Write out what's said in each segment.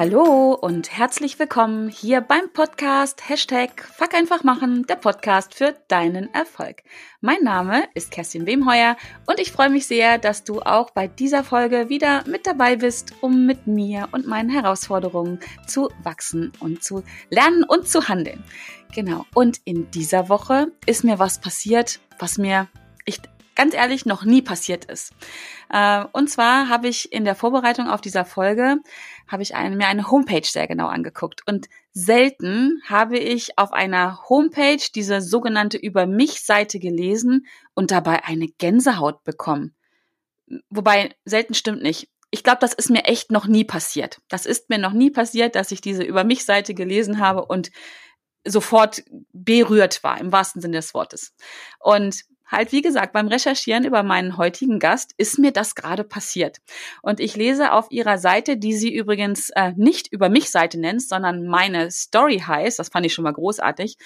Hallo und herzlich willkommen hier beim Podcast Hashtag Fuck einfach machen, der Podcast für deinen Erfolg. Mein Name ist Kerstin Wemheuer und ich freue mich sehr, dass du auch bei dieser Folge wieder mit dabei bist, um mit mir und meinen Herausforderungen zu wachsen und zu lernen und zu handeln. Genau. Und in dieser Woche ist mir was passiert, was mir ich ganz ehrlich noch nie passiert ist. Äh, und zwar habe ich in der Vorbereitung auf dieser Folge habe ich eine, mir eine Homepage sehr genau angeguckt und selten habe ich auf einer Homepage diese sogenannte über mich Seite gelesen und dabei eine Gänsehaut bekommen. Wobei selten stimmt nicht. Ich glaube, das ist mir echt noch nie passiert. Das ist mir noch nie passiert, dass ich diese über mich Seite gelesen habe und sofort berührt war, im wahrsten Sinne des Wortes. Und halt, wie gesagt, beim Recherchieren über meinen heutigen Gast ist mir das gerade passiert. Und ich lese auf ihrer Seite, die sie übrigens äh, nicht über mich Seite nennt, sondern meine Story heißt, das fand ich schon mal großartig,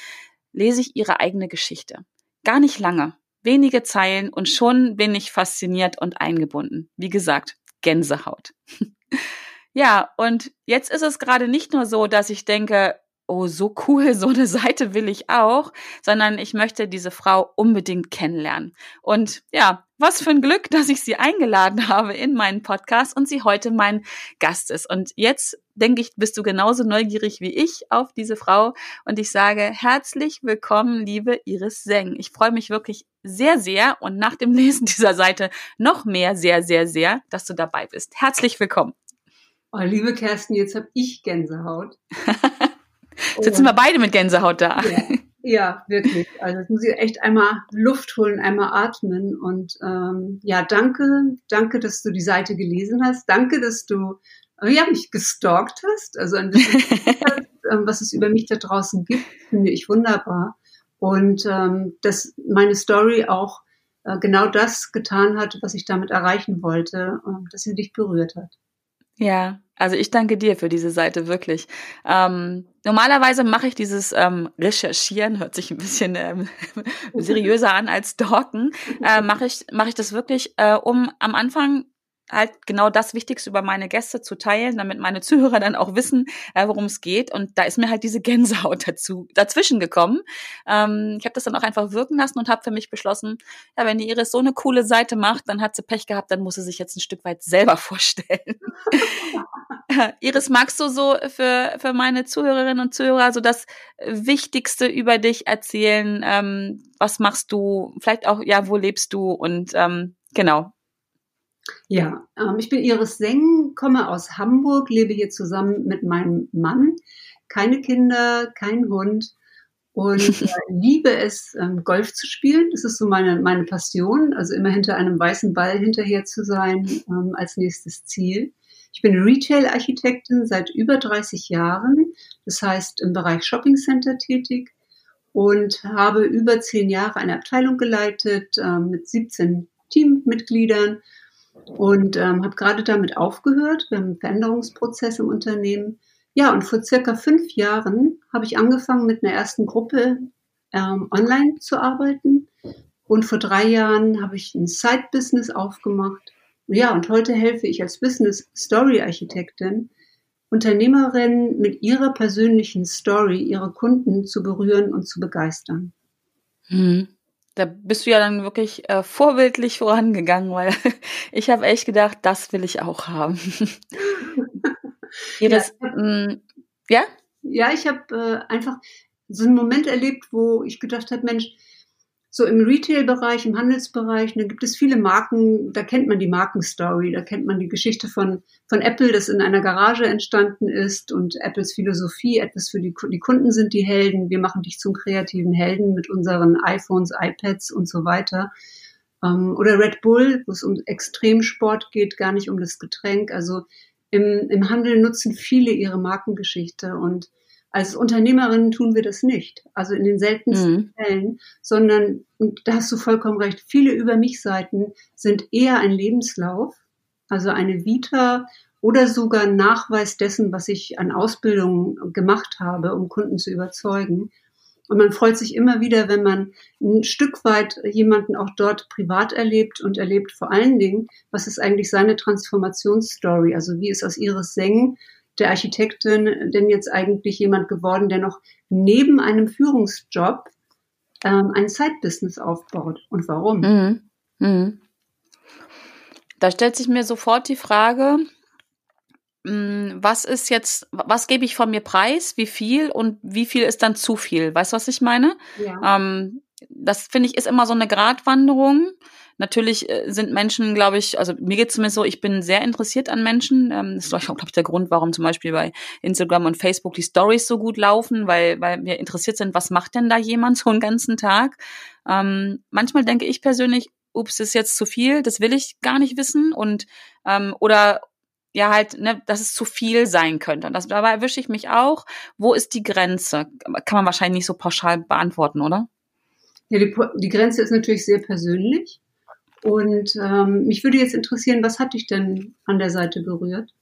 lese ich ihre eigene Geschichte. Gar nicht lange, wenige Zeilen und schon bin ich fasziniert und eingebunden. Wie gesagt, Gänsehaut. ja, und jetzt ist es gerade nicht nur so, dass ich denke, oh, so cool, so eine Seite will ich auch, sondern ich möchte diese Frau unbedingt kennenlernen. Und ja, was für ein Glück, dass ich sie eingeladen habe in meinen Podcast und sie heute mein Gast ist. Und jetzt denke ich, bist du genauso neugierig wie ich auf diese Frau. Und ich sage herzlich willkommen, liebe Iris Seng. Ich freue mich wirklich sehr, sehr und nach dem Lesen dieser Seite noch mehr, sehr, sehr, sehr, dass du dabei bist. Herzlich willkommen. Oh, liebe Kerstin, jetzt habe ich Gänsehaut. Sitzen wir beide mit Gänsehaut da. Ja, ja, wirklich. Also jetzt muss ich echt einmal Luft holen, einmal atmen. Und ähm, ja, danke, danke, dass du die Seite gelesen hast. Danke, dass du äh, ja, mich gestalkt hast. Also ein bisschen, ähm, was es über mich da draußen gibt, finde ich wunderbar. Und ähm, dass meine Story auch äh, genau das getan hat, was ich damit erreichen wollte, äh, dass sie dich berührt hat. Ja, also ich danke dir für diese Seite wirklich. Ähm, normalerweise mache ich dieses ähm, Recherchieren, hört sich ein bisschen ähm, seriöser an als Stalken, äh, mache ich mache ich das wirklich, äh, um am Anfang halt genau das Wichtigste über meine Gäste zu teilen, damit meine Zuhörer dann auch wissen, äh, worum es geht. Und da ist mir halt diese Gänsehaut dazu dazwischen gekommen. Ähm, ich habe das dann auch einfach wirken lassen und habe für mich beschlossen, ja, wenn die Iris so eine coole Seite macht, dann hat sie Pech gehabt, dann muss sie sich jetzt ein Stück weit selber vorstellen. Iris, magst du so für, für meine Zuhörerinnen und Zuhörer so das Wichtigste über dich erzählen? Ähm, was machst du? Vielleicht auch, ja, wo lebst du? Und ähm, genau, ja, ähm, ich bin Iris Seng, komme aus Hamburg, lebe hier zusammen mit meinem Mann. Keine Kinder, kein Hund und äh, liebe es, ähm, Golf zu spielen. Das ist so meine, meine Passion, also immer hinter einem weißen Ball hinterher zu sein ähm, als nächstes Ziel. Ich bin Retail-Architektin seit über 30 Jahren, das heißt im Bereich Shopping Center tätig und habe über zehn Jahre eine Abteilung geleitet äh, mit 17 Teammitgliedern und ähm, habe gerade damit aufgehört. Wir haben einen Veränderungsprozess im Unternehmen. Ja, und vor circa fünf Jahren habe ich angefangen, mit einer ersten Gruppe ähm, online zu arbeiten. Und vor drei Jahren habe ich ein Side-Business aufgemacht. Ja, und heute helfe ich als Business Story Architektin Unternehmerinnen mit ihrer persönlichen Story ihre Kunden zu berühren und zu begeistern. Hm. Da bist du ja dann wirklich äh, vorbildlich vorangegangen, weil ich habe echt gedacht, das will ich auch haben. Ja, mm, ja? Ja, ich habe äh, einfach so einen Moment erlebt, wo ich gedacht habe, Mensch, so im Retail-Bereich, im Handelsbereich, da gibt es viele Marken, da kennt man die Markenstory, da kennt man die Geschichte von, von Apple, das in einer Garage entstanden ist und Apples Philosophie, etwas für die, die Kunden sind die Helden, wir machen dich zum kreativen Helden mit unseren iPhones, iPads und so weiter. Ähm, oder Red Bull, wo es um Extremsport geht, gar nicht um das Getränk. Also im, im Handel nutzen viele ihre Markengeschichte und als Unternehmerinnen tun wir das nicht. Also in den seltensten mhm. Fällen, sondern, und da hast du vollkommen recht, viele über mich Seiten sind eher ein Lebenslauf, also eine Vita oder sogar ein Nachweis dessen, was ich an Ausbildung gemacht habe, um Kunden zu überzeugen. Und man freut sich immer wieder, wenn man ein Stück weit jemanden auch dort privat erlebt und erlebt vor allen Dingen, was ist eigentlich seine Transformationsstory? Also wie ist aus Iris Seng der Architektin denn jetzt eigentlich jemand geworden, der noch neben einem Führungsjob ähm, ein Side-Business aufbaut? Und warum? Mhm. Mhm. Da stellt sich mir sofort die Frage, hm, was ist jetzt, was gebe ich von mir preis, wie viel und wie viel ist dann zu viel? Weißt du, was ich meine? Ja. Ähm, das finde ich ist immer so eine Gratwanderung. Natürlich äh, sind Menschen, glaube ich, also mir geht es zumindest so, ich bin sehr interessiert an Menschen. Ähm, das ist, glaube ich, der Grund, warum zum Beispiel bei Instagram und Facebook die Stories so gut laufen, weil, weil wir interessiert sind, was macht denn da jemand so einen ganzen Tag? Ähm, manchmal denke ich persönlich, ups, ist jetzt zu viel, das will ich gar nicht wissen und ähm, oder ja halt, ne, dass es zu viel sein könnte. Und das, dabei erwische ich mich auch. Wo ist die Grenze? Kann man wahrscheinlich nicht so pauschal beantworten, oder? Ja, die, die Grenze ist natürlich sehr persönlich. Und ähm, mich würde jetzt interessieren, was hat dich denn an der Seite berührt?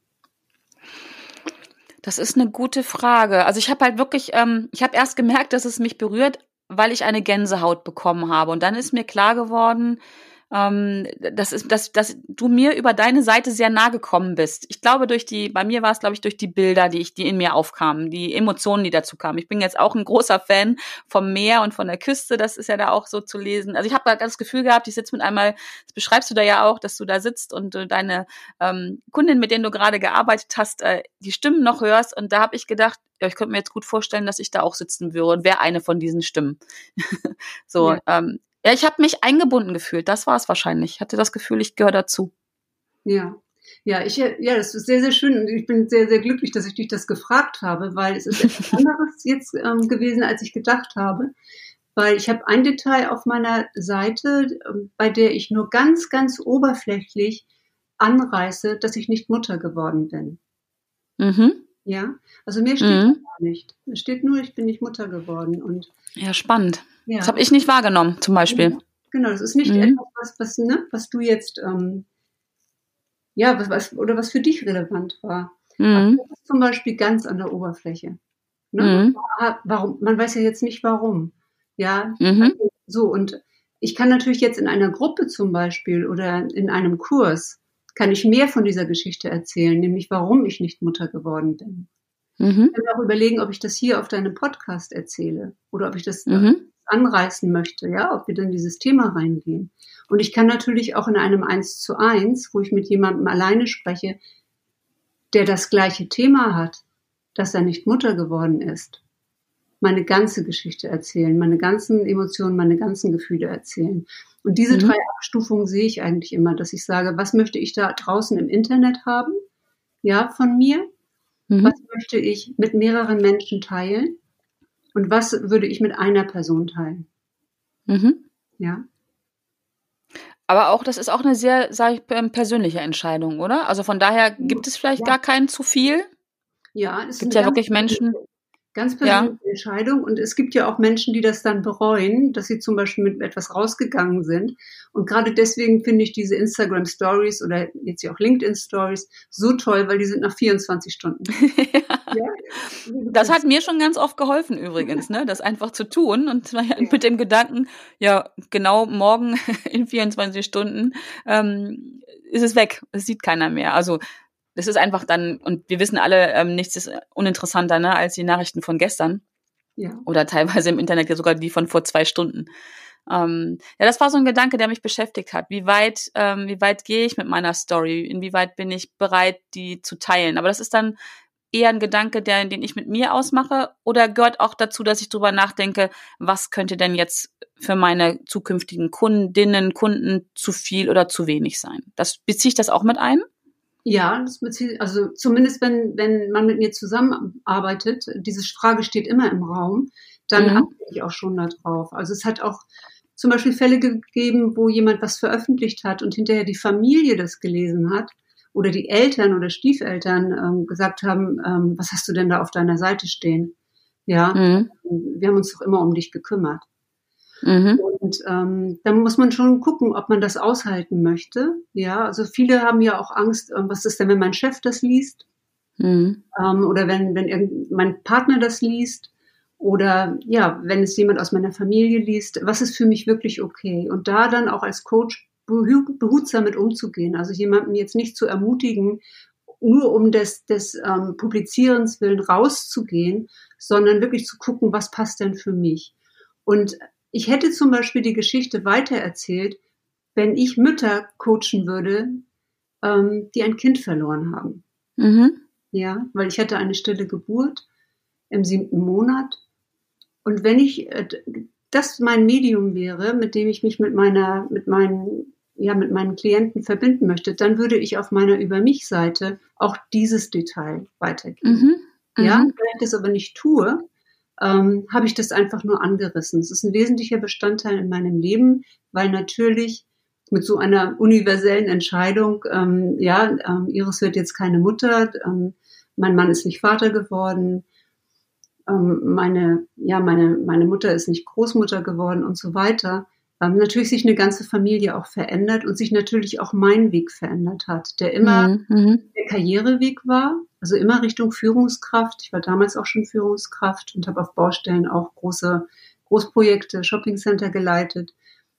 Das ist eine gute Frage. Also ich habe halt wirklich, ähm, ich habe erst gemerkt, dass es mich berührt, weil ich eine Gänsehaut bekommen habe. Und dann ist mir klar geworden, ähm, das ist, dass, dass du mir über deine Seite sehr nah gekommen bist. Ich glaube, durch die, bei mir war es, glaube ich, durch die Bilder, die ich, die in mir aufkamen, die Emotionen, die dazu kamen. Ich bin jetzt auch ein großer Fan vom Meer und von der Küste. Das ist ja da auch so zu lesen. Also ich habe da das Gefühl gehabt, ich sitze mit einmal, das beschreibst du da ja auch, dass du da sitzt und äh, deine ähm, Kundin, mit denen du gerade gearbeitet hast, äh, die Stimmen noch hörst. Und da habe ich gedacht, ja, ich könnte mir jetzt gut vorstellen, dass ich da auch sitzen würde und wäre eine von diesen Stimmen. so, ja. ähm, ja, ich habe mich eingebunden gefühlt. Das war es wahrscheinlich. Ich hatte das Gefühl, ich gehöre dazu. Ja. Ja, ich, ja, das ist sehr, sehr schön und ich bin sehr, sehr glücklich, dass ich dich das gefragt habe, weil es ist etwas anderes jetzt ähm, gewesen, als ich gedacht habe. Weil ich habe ein Detail auf meiner Seite, ähm, bei der ich nur ganz, ganz oberflächlich anreiße, dass ich nicht Mutter geworden bin. Mhm. Ja, also mir steht mhm. gar nicht. Es steht nur, ich bin nicht Mutter geworden. Und ja, spannend. Ja. Das habe ich nicht wahrgenommen, zum Beispiel. Genau, das ist nicht mhm. etwas, was, was, ne, was du jetzt, ähm, ja, was, was, oder was für dich relevant war. Mhm. das ist zum Beispiel ganz an der Oberfläche. Ne? Mhm. Warum? Man weiß ja jetzt nicht warum. Ja, mhm. so und ich kann natürlich jetzt in einer Gruppe zum Beispiel oder in einem Kurs kann ich mehr von dieser Geschichte erzählen, nämlich warum ich nicht Mutter geworden bin. Mhm. Ich kann mir auch überlegen, ob ich das hier auf deinem Podcast erzähle oder ob ich das mhm anreißen möchte, ja, ob wir dann dieses Thema reingehen. Und ich kann natürlich auch in einem Eins zu eins, wo ich mit jemandem alleine spreche, der das gleiche Thema hat, dass er nicht Mutter geworden ist, meine ganze Geschichte erzählen, meine ganzen Emotionen, meine ganzen Gefühle erzählen. Und diese mhm. drei Abstufungen sehe ich eigentlich immer, dass ich sage, was möchte ich da draußen im Internet haben? Ja, von mir. Mhm. Was möchte ich mit mehreren Menschen teilen? Und was würde ich mit einer Person teilen? Mhm. Ja. Aber auch, das ist auch eine sehr, sage ich, ähm, persönliche Entscheidung, oder? Also von daher gibt es vielleicht ja. gar keinen zu viel. Ja, es gibt ja wirklich Menschen. Ganz persönliche ja. Entscheidung. Und es gibt ja auch Menschen, die das dann bereuen, dass sie zum Beispiel mit etwas rausgegangen sind. Und gerade deswegen finde ich diese Instagram Stories oder jetzt ja auch LinkedIn Stories so toll, weil die sind nach 24 Stunden. ja. Das hat mir schon ganz oft geholfen übrigens, ne, das einfach zu tun und mit dem Gedanken, ja, genau morgen in 24 Stunden ähm, ist es weg. Es sieht keiner mehr. Also das ist einfach dann, und wir wissen alle, ähm, nichts ist uninteressanter ne, als die Nachrichten von gestern. Ja. Oder teilweise im Internet ja sogar die von vor zwei Stunden. Ähm, ja, das war so ein Gedanke, der mich beschäftigt hat. Wie weit, ähm, wie weit gehe ich mit meiner Story? Inwieweit bin ich bereit, die zu teilen? Aber das ist dann eher ein Gedanke, der, den ich mit mir ausmache, oder gehört auch dazu, dass ich drüber nachdenke, was könnte denn jetzt für meine zukünftigen Kundinnen, Kunden zu viel oder zu wenig sein? Das beziehe ich das auch mit ein? Ja, das bezieht, also zumindest wenn, wenn man mit mir zusammenarbeitet, diese Frage steht immer im Raum, dann mhm. achte ich auch schon darauf. Also es hat auch zum Beispiel Fälle gegeben, wo jemand was veröffentlicht hat und hinterher die Familie das gelesen hat oder die Eltern oder Stiefeltern ähm, gesagt haben, ähm, was hast du denn da auf deiner Seite stehen? Ja, mhm. wir haben uns doch immer um dich gekümmert. Mhm. Und ähm, da muss man schon gucken, ob man das aushalten möchte. Ja, also viele haben ja auch Angst, äh, was ist denn, wenn mein Chef das liest? Mhm. Ähm, oder wenn, wenn mein Partner das liest? Oder ja, wenn es jemand aus meiner Familie liest, was ist für mich wirklich okay? Und da dann auch als Coach behutsam mit umzugehen. Also jemanden jetzt nicht zu ermutigen, nur um des, des ähm, Publizierens willen rauszugehen, sondern wirklich zu gucken, was passt denn für mich. Und ich hätte zum Beispiel die Geschichte weitererzählt, wenn ich Mütter coachen würde, ähm, die ein Kind verloren haben. Mhm. Ja, weil ich hatte eine stille Geburt im siebten Monat. Und wenn ich äh, das mein Medium wäre, mit dem ich mich mit meiner, mit meinen, ja, mit meinen Klienten verbinden möchte, dann würde ich auf meiner Über mich Seite auch dieses Detail weitergeben. Mhm. Ja, mhm. wenn ich das aber nicht tue, ähm, habe ich das einfach nur angerissen. Es ist ein wesentlicher Bestandteil in meinem Leben, weil natürlich mit so einer universellen Entscheidung, ähm, ja, ähm, Iris wird jetzt keine Mutter, ähm, mein Mann ist nicht Vater geworden, ähm, meine, ja, meine, meine Mutter ist nicht Großmutter geworden und so weiter, ähm, natürlich sich eine ganze Familie auch verändert und sich natürlich auch mein Weg verändert hat, der immer mhm. mhm. der Karriereweg war, also immer Richtung Führungskraft. Ich war damals auch schon Führungskraft und habe auf Baustellen auch große Großprojekte, Shoppingcenter geleitet.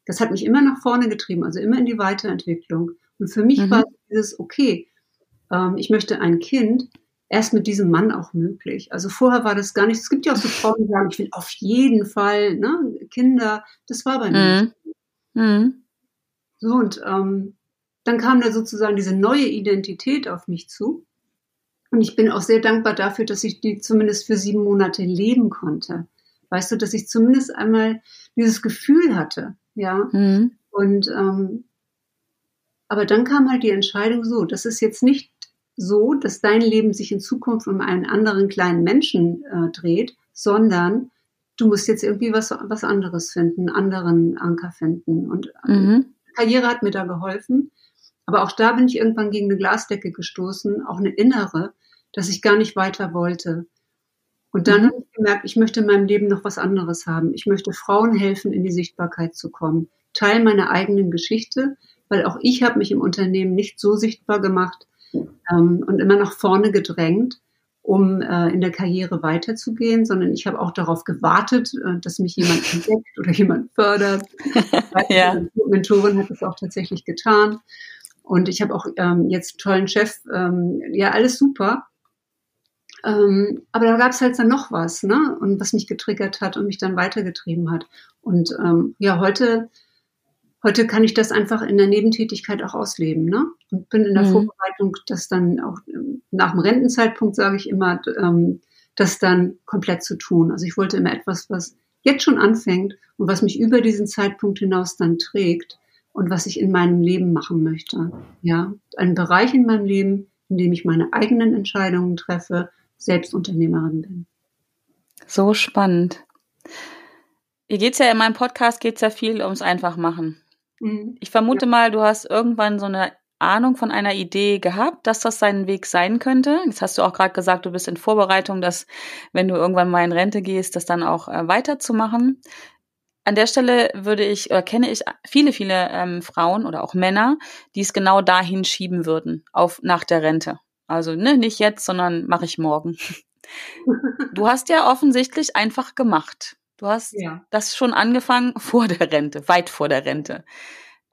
Das hat mich immer nach vorne getrieben, also immer in die Weiterentwicklung. Und für mich mhm. war dieses, okay, ähm, ich möchte ein Kind, erst mit diesem Mann auch möglich. Also vorher war das gar nicht. Es gibt ja auch so Frauen, die sagen, ich will auf jeden Fall ne, Kinder. Das war bei mir. Mhm. Mhm. So und ähm, dann kam da sozusagen diese neue Identität auf mich zu. Und ich bin auch sehr dankbar dafür, dass ich die zumindest für sieben Monate leben konnte. Weißt du, dass ich zumindest einmal dieses Gefühl hatte, ja. Mhm. Und ähm, aber dann kam halt die Entscheidung so, das ist jetzt nicht so, dass dein Leben sich in Zukunft um einen anderen kleinen Menschen äh, dreht, sondern du musst jetzt irgendwie was, was anderes finden, einen anderen Anker finden. Und äh, mhm. Karriere hat mir da geholfen. Aber auch da bin ich irgendwann gegen eine Glasdecke gestoßen, auch eine innere, dass ich gar nicht weiter wollte. Und dann mhm. habe ich gemerkt, ich möchte in meinem Leben noch was anderes haben. Ich möchte Frauen helfen, in die Sichtbarkeit zu kommen. Teil meiner eigenen Geschichte, weil auch ich habe mich im Unternehmen nicht so sichtbar gemacht, ähm, und immer nach vorne gedrängt, um äh, in der Karriere weiterzugehen, sondern ich habe auch darauf gewartet, äh, dass mich jemand entdeckt oder jemand fördert. ja. Die Mentorin hat das auch tatsächlich getan. Und ich habe auch ähm, jetzt einen tollen Chef. Ähm, ja, alles super. Ähm, aber da gab es halt dann noch was, ne? Und was mich getriggert hat und mich dann weitergetrieben hat. Und ähm, ja, heute heute kann ich das einfach in der Nebentätigkeit auch ausleben. Ne? Und bin in der mhm. Vorbereitung, das dann auch ähm, nach dem Rentenzeitpunkt, sage ich immer, ähm, das dann komplett zu tun. Also ich wollte immer etwas, was jetzt schon anfängt und was mich über diesen Zeitpunkt hinaus dann trägt und was ich in meinem Leben machen möchte. Ja, ein Bereich in meinem Leben, in dem ich meine eigenen Entscheidungen treffe, selbst Unternehmerin bin. So spannend. Hier geht's ja in meinem Podcast geht's ja viel ums Einfachmachen. Mhm. Ich vermute ja. mal, du hast irgendwann so eine Ahnung von einer Idee gehabt, dass das sein Weg sein könnte. Jetzt hast du auch gerade gesagt, du bist in Vorbereitung, dass wenn du irgendwann mal in Rente gehst, das dann auch äh, weiterzumachen. An der Stelle würde ich oder kenne ich viele, viele ähm, Frauen oder auch Männer, die es genau dahin schieben würden, auf nach der Rente. Also ne, nicht jetzt, sondern mache ich morgen. du hast ja offensichtlich einfach gemacht. Du hast ja. das schon angefangen vor der Rente, weit vor der Rente.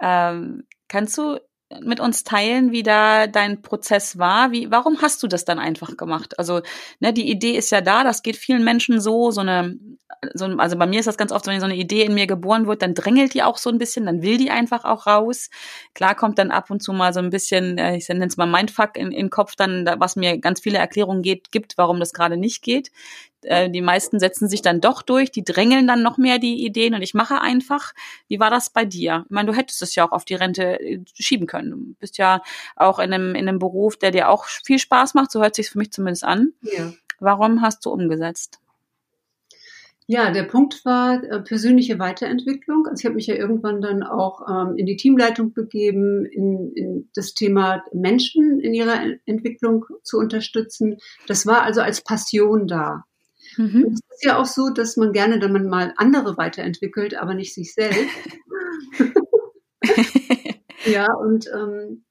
Ähm, kannst du mit uns teilen, wie da dein Prozess war? Wie, warum hast du das dann einfach gemacht? Also, ne, die Idee ist ja da, das geht vielen Menschen so, so eine, so, also bei mir ist das ganz oft, wenn so eine Idee in mir geboren wird, dann drängelt die auch so ein bisschen, dann will die einfach auch raus. Klar kommt dann ab und zu mal so ein bisschen, äh, ich nenne es mal Mindfuck in, in den Kopf, dann, was mir ganz viele Erklärungen geht, gibt, warum das gerade nicht geht. Äh, die meisten setzen sich dann doch durch, die drängeln dann noch mehr die Ideen und ich mache einfach. Wie war das bei dir? Ich meine, du hättest es ja auch auf die Rente äh, schieben können. Du bist ja auch in einem, in einem Beruf, der dir auch viel Spaß macht, so hört sich für mich zumindest an. Ja. Warum hast du umgesetzt? Ja, der Punkt war äh, persönliche Weiterentwicklung. Also ich habe mich ja irgendwann dann auch ähm, in die Teamleitung begeben, in, in das Thema Menschen in ihrer Entwicklung zu unterstützen. Das war also als Passion da. Mhm. Es ist ja auch so, dass man gerne dann mal andere weiterentwickelt, aber nicht sich selbst. ja, und ähm,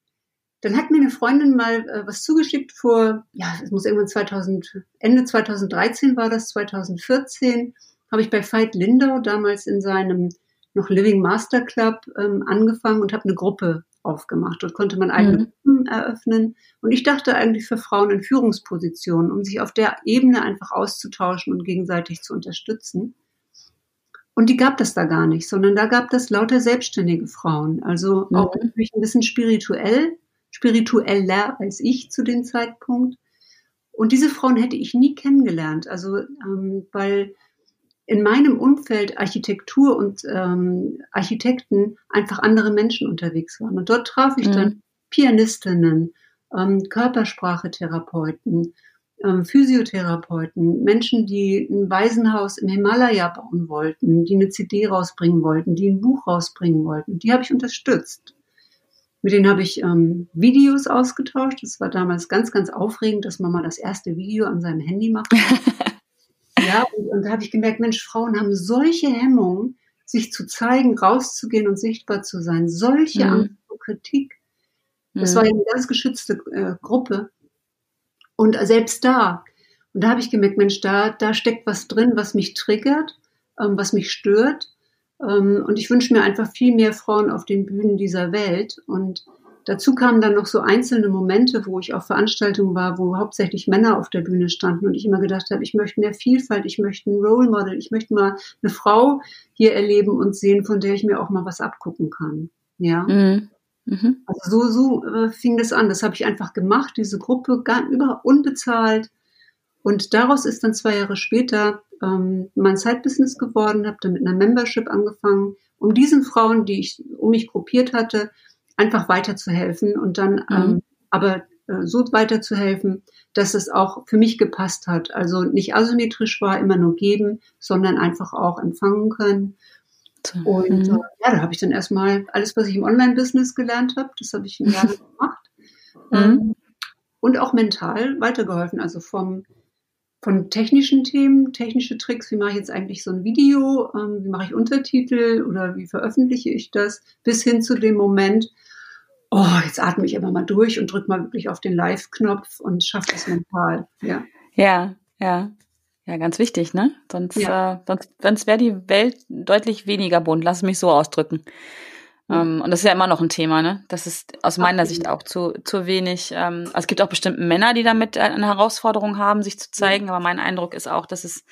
dann hat mir eine Freundin mal äh, was zugeschickt vor, ja, es muss irgendwann 2000, Ende 2013 war das, 2014, habe ich bei Veit Lindau damals in seinem noch Living Master Club ähm, angefangen und habe eine Gruppe aufgemacht. Dort konnte man eigene mhm. eröffnen. Und ich dachte eigentlich für Frauen in Führungspositionen, um sich auf der Ebene einfach auszutauschen und gegenseitig zu unterstützen. Und die gab es da gar nicht, sondern da gab es lauter selbstständige Frauen. Also mhm. auch natürlich ein bisschen spirituell, spiritueller als ich zu dem Zeitpunkt. Und diese Frauen hätte ich nie kennengelernt. Also, ähm, weil in meinem Umfeld Architektur und ähm, Architekten einfach andere Menschen unterwegs waren. Und dort traf ich mhm. dann Pianistinnen, ähm, Körpersprachetherapeuten, ähm, Physiotherapeuten, Menschen, die ein Waisenhaus im Himalaya bauen wollten, die eine CD rausbringen wollten, die ein Buch rausbringen wollten. Die habe ich unterstützt. Mit denen habe ich ähm, Videos ausgetauscht. Das war damals ganz, ganz aufregend, dass man mal das erste Video an seinem Handy macht. ja, und, und da habe ich gemerkt, Mensch, Frauen haben solche Hemmungen, sich zu zeigen, rauszugehen und sichtbar zu sein. Solche mhm. Angst vor Kritik. Das mhm. war eine ganz geschützte äh, Gruppe. Und selbst da, und da habe ich gemerkt, Mensch, da, da steckt was drin, was mich triggert, ähm, was mich stört. Ähm, und ich wünsche mir einfach viel mehr Frauen auf den Bühnen dieser Welt. Und dazu kamen dann noch so einzelne Momente, wo ich auf Veranstaltungen war, wo hauptsächlich Männer auf der Bühne standen und ich immer gedacht habe, ich möchte mehr Vielfalt, ich möchte ein Role Model, ich möchte mal eine Frau hier erleben und sehen, von der ich mir auch mal was abgucken kann. Ja. Mhm. Mhm. Also so, so äh, fing das an. Das habe ich einfach gemacht, diese Gruppe, gar, über unbezahlt. Und daraus ist dann zwei Jahre später ähm, mein Side-Business geworden, habe dann mit einer Membership angefangen, um diesen Frauen, die ich um mich gruppiert hatte, einfach weiterzuhelfen und dann mhm. ähm, aber äh, so weiterzuhelfen, dass es auch für mich gepasst hat. Also nicht asymmetrisch war, immer nur geben, sondern einfach auch empfangen können. Und mhm. äh, ja, da habe ich dann erstmal alles, was ich im Online-Business gelernt habe, das habe ich ein Jahr gemacht. Mhm. Ähm, und auch mental weitergeholfen. Also vom von technischen Themen, technische Tricks, wie mache ich jetzt eigentlich so ein Video, ähm, wie mache ich Untertitel oder wie veröffentliche ich das, bis hin zu dem Moment, oh, jetzt atme ich immer mal durch und drücke mal wirklich auf den Live-Knopf und schaffe das mental. Ja, ja, ja. Ja, ganz wichtig, ne? Sonst, ja. äh, sonst, sonst wäre die Welt deutlich weniger bunt. Lass mich so ausdrücken. Ähm, und das ist ja immer noch ein Thema, ne? Das ist aus meiner Sicht auch zu, zu wenig. Ähm, also es gibt auch bestimmt Männer, die damit eine Herausforderung haben, sich zu zeigen, aber mein Eindruck ist auch, dass es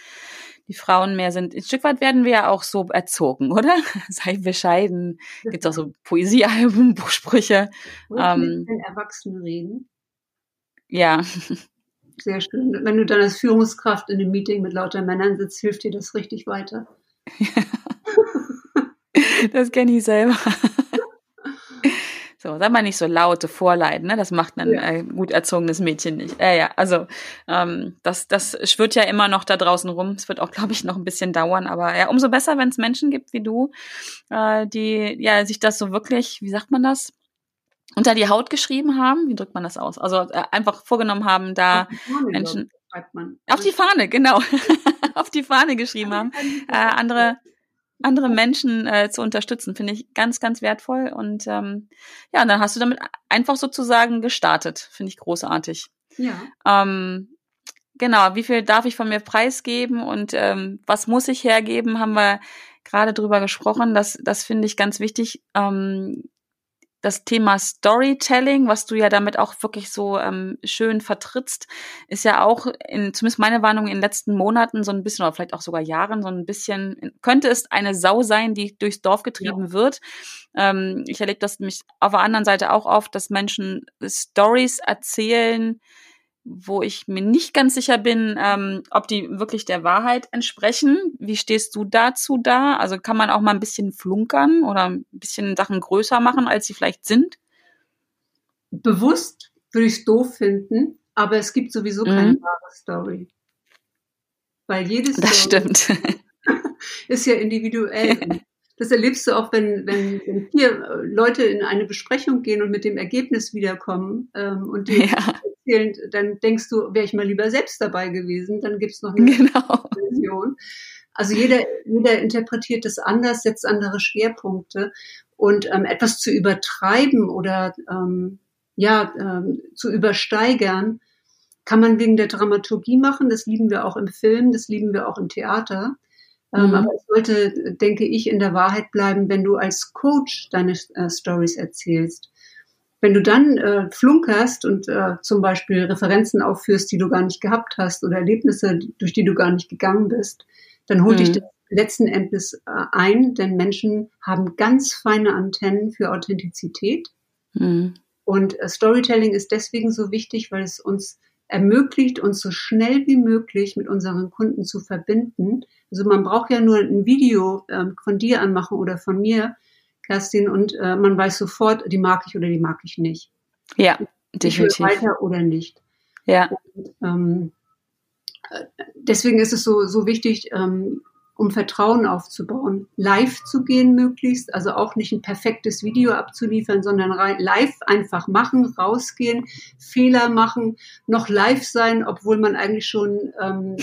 die Frauen mehr sind. Ein Stück weit werden wir ja auch so erzogen, oder? Sei bescheiden. Gibt auch so Poesiealben, Buchsprüche. ähm, mit Erwachsenen reden. Ja. Sehr schön. Wenn du dann als Führungskraft in einem Meeting mit lauter Männern sitzt, hilft dir das richtig weiter. Ja. Das kenne ich selber. So, sag mal nicht so laute Vorleiden, ne? Das macht ein ja. äh, gut erzogenes Mädchen nicht. Äh, ja, also ähm, das, das schwirrt ja immer noch da draußen rum. Es wird auch, glaube ich, noch ein bisschen dauern, aber ja, umso besser, wenn es Menschen gibt wie du, äh, die ja sich das so wirklich, wie sagt man das? unter die Haut geschrieben haben, wie drückt man das aus? Also äh, einfach vorgenommen haben, da Menschen auf die Fahne, genau, auf die Fahne geschrieben haben, äh, andere andere Menschen äh, zu unterstützen, finde ich ganz, ganz wertvoll. Und ähm, ja, und dann hast du damit einfach sozusagen gestartet. Finde ich großartig. Ja. Ähm, genau, wie viel darf ich von mir preisgeben und ähm, was muss ich hergeben, haben wir gerade drüber gesprochen. Das, das finde ich ganz wichtig. Ähm, das Thema Storytelling, was du ja damit auch wirklich so ähm, schön vertrittst, ist ja auch, in, zumindest meine Warnung in den letzten Monaten so ein bisschen, oder vielleicht auch sogar Jahren, so ein bisschen, könnte es eine Sau sein, die durchs Dorf getrieben ja. wird. Ähm, ich erlebe das nämlich auf der anderen Seite auch oft, dass Menschen Stories erzählen, wo ich mir nicht ganz sicher bin, ähm, ob die wirklich der Wahrheit entsprechen. Wie stehst du dazu da? Also kann man auch mal ein bisschen flunkern oder ein bisschen Sachen größer machen, als sie vielleicht sind? Bewusst würde ich es doof finden, aber es gibt sowieso keine mhm. wahre Story. Weil jedes Das stimmt. ist ja individuell. Das erlebst du auch, wenn, wenn, wenn vier Leute in eine Besprechung gehen und mit dem Ergebnis wiederkommen ähm, und die ja erzählen, dann denkst du, wäre ich mal lieber selbst dabei gewesen, dann gibt's noch eine genau. Version. Also jeder, jeder interpretiert es anders, setzt andere Schwerpunkte und ähm, etwas zu übertreiben oder ähm, ja ähm, zu übersteigern, kann man wegen der Dramaturgie machen. Das lieben wir auch im Film, das lieben wir auch im Theater. Ähm, mhm. aber es sollte, denke ich, in der Wahrheit bleiben, wenn du als Coach deine äh, Stories erzählst. Wenn du dann äh, flunkerst und äh, zum Beispiel Referenzen aufführst, die du gar nicht gehabt hast oder Erlebnisse, durch die du gar nicht gegangen bist, dann holt mhm. dich das letzten Endes äh, ein, denn Menschen haben ganz feine Antennen für Authentizität. Mhm. Und äh, Storytelling ist deswegen so wichtig, weil es uns ermöglicht, uns so schnell wie möglich mit unseren Kunden zu verbinden. Also man braucht ja nur ein Video äh, von dir anmachen oder von mir, Kerstin, und äh, man weiß sofort, die mag ich oder die mag ich nicht. Ja, definitiv. Ich weiter oder nicht. Ja. Und, ähm, äh, deswegen ist es so, so wichtig, ähm, um Vertrauen aufzubauen, live zu gehen möglichst, also auch nicht ein perfektes Video abzuliefern, sondern live einfach machen, rausgehen, Fehler machen, noch live sein, obwohl man eigentlich schon ähm,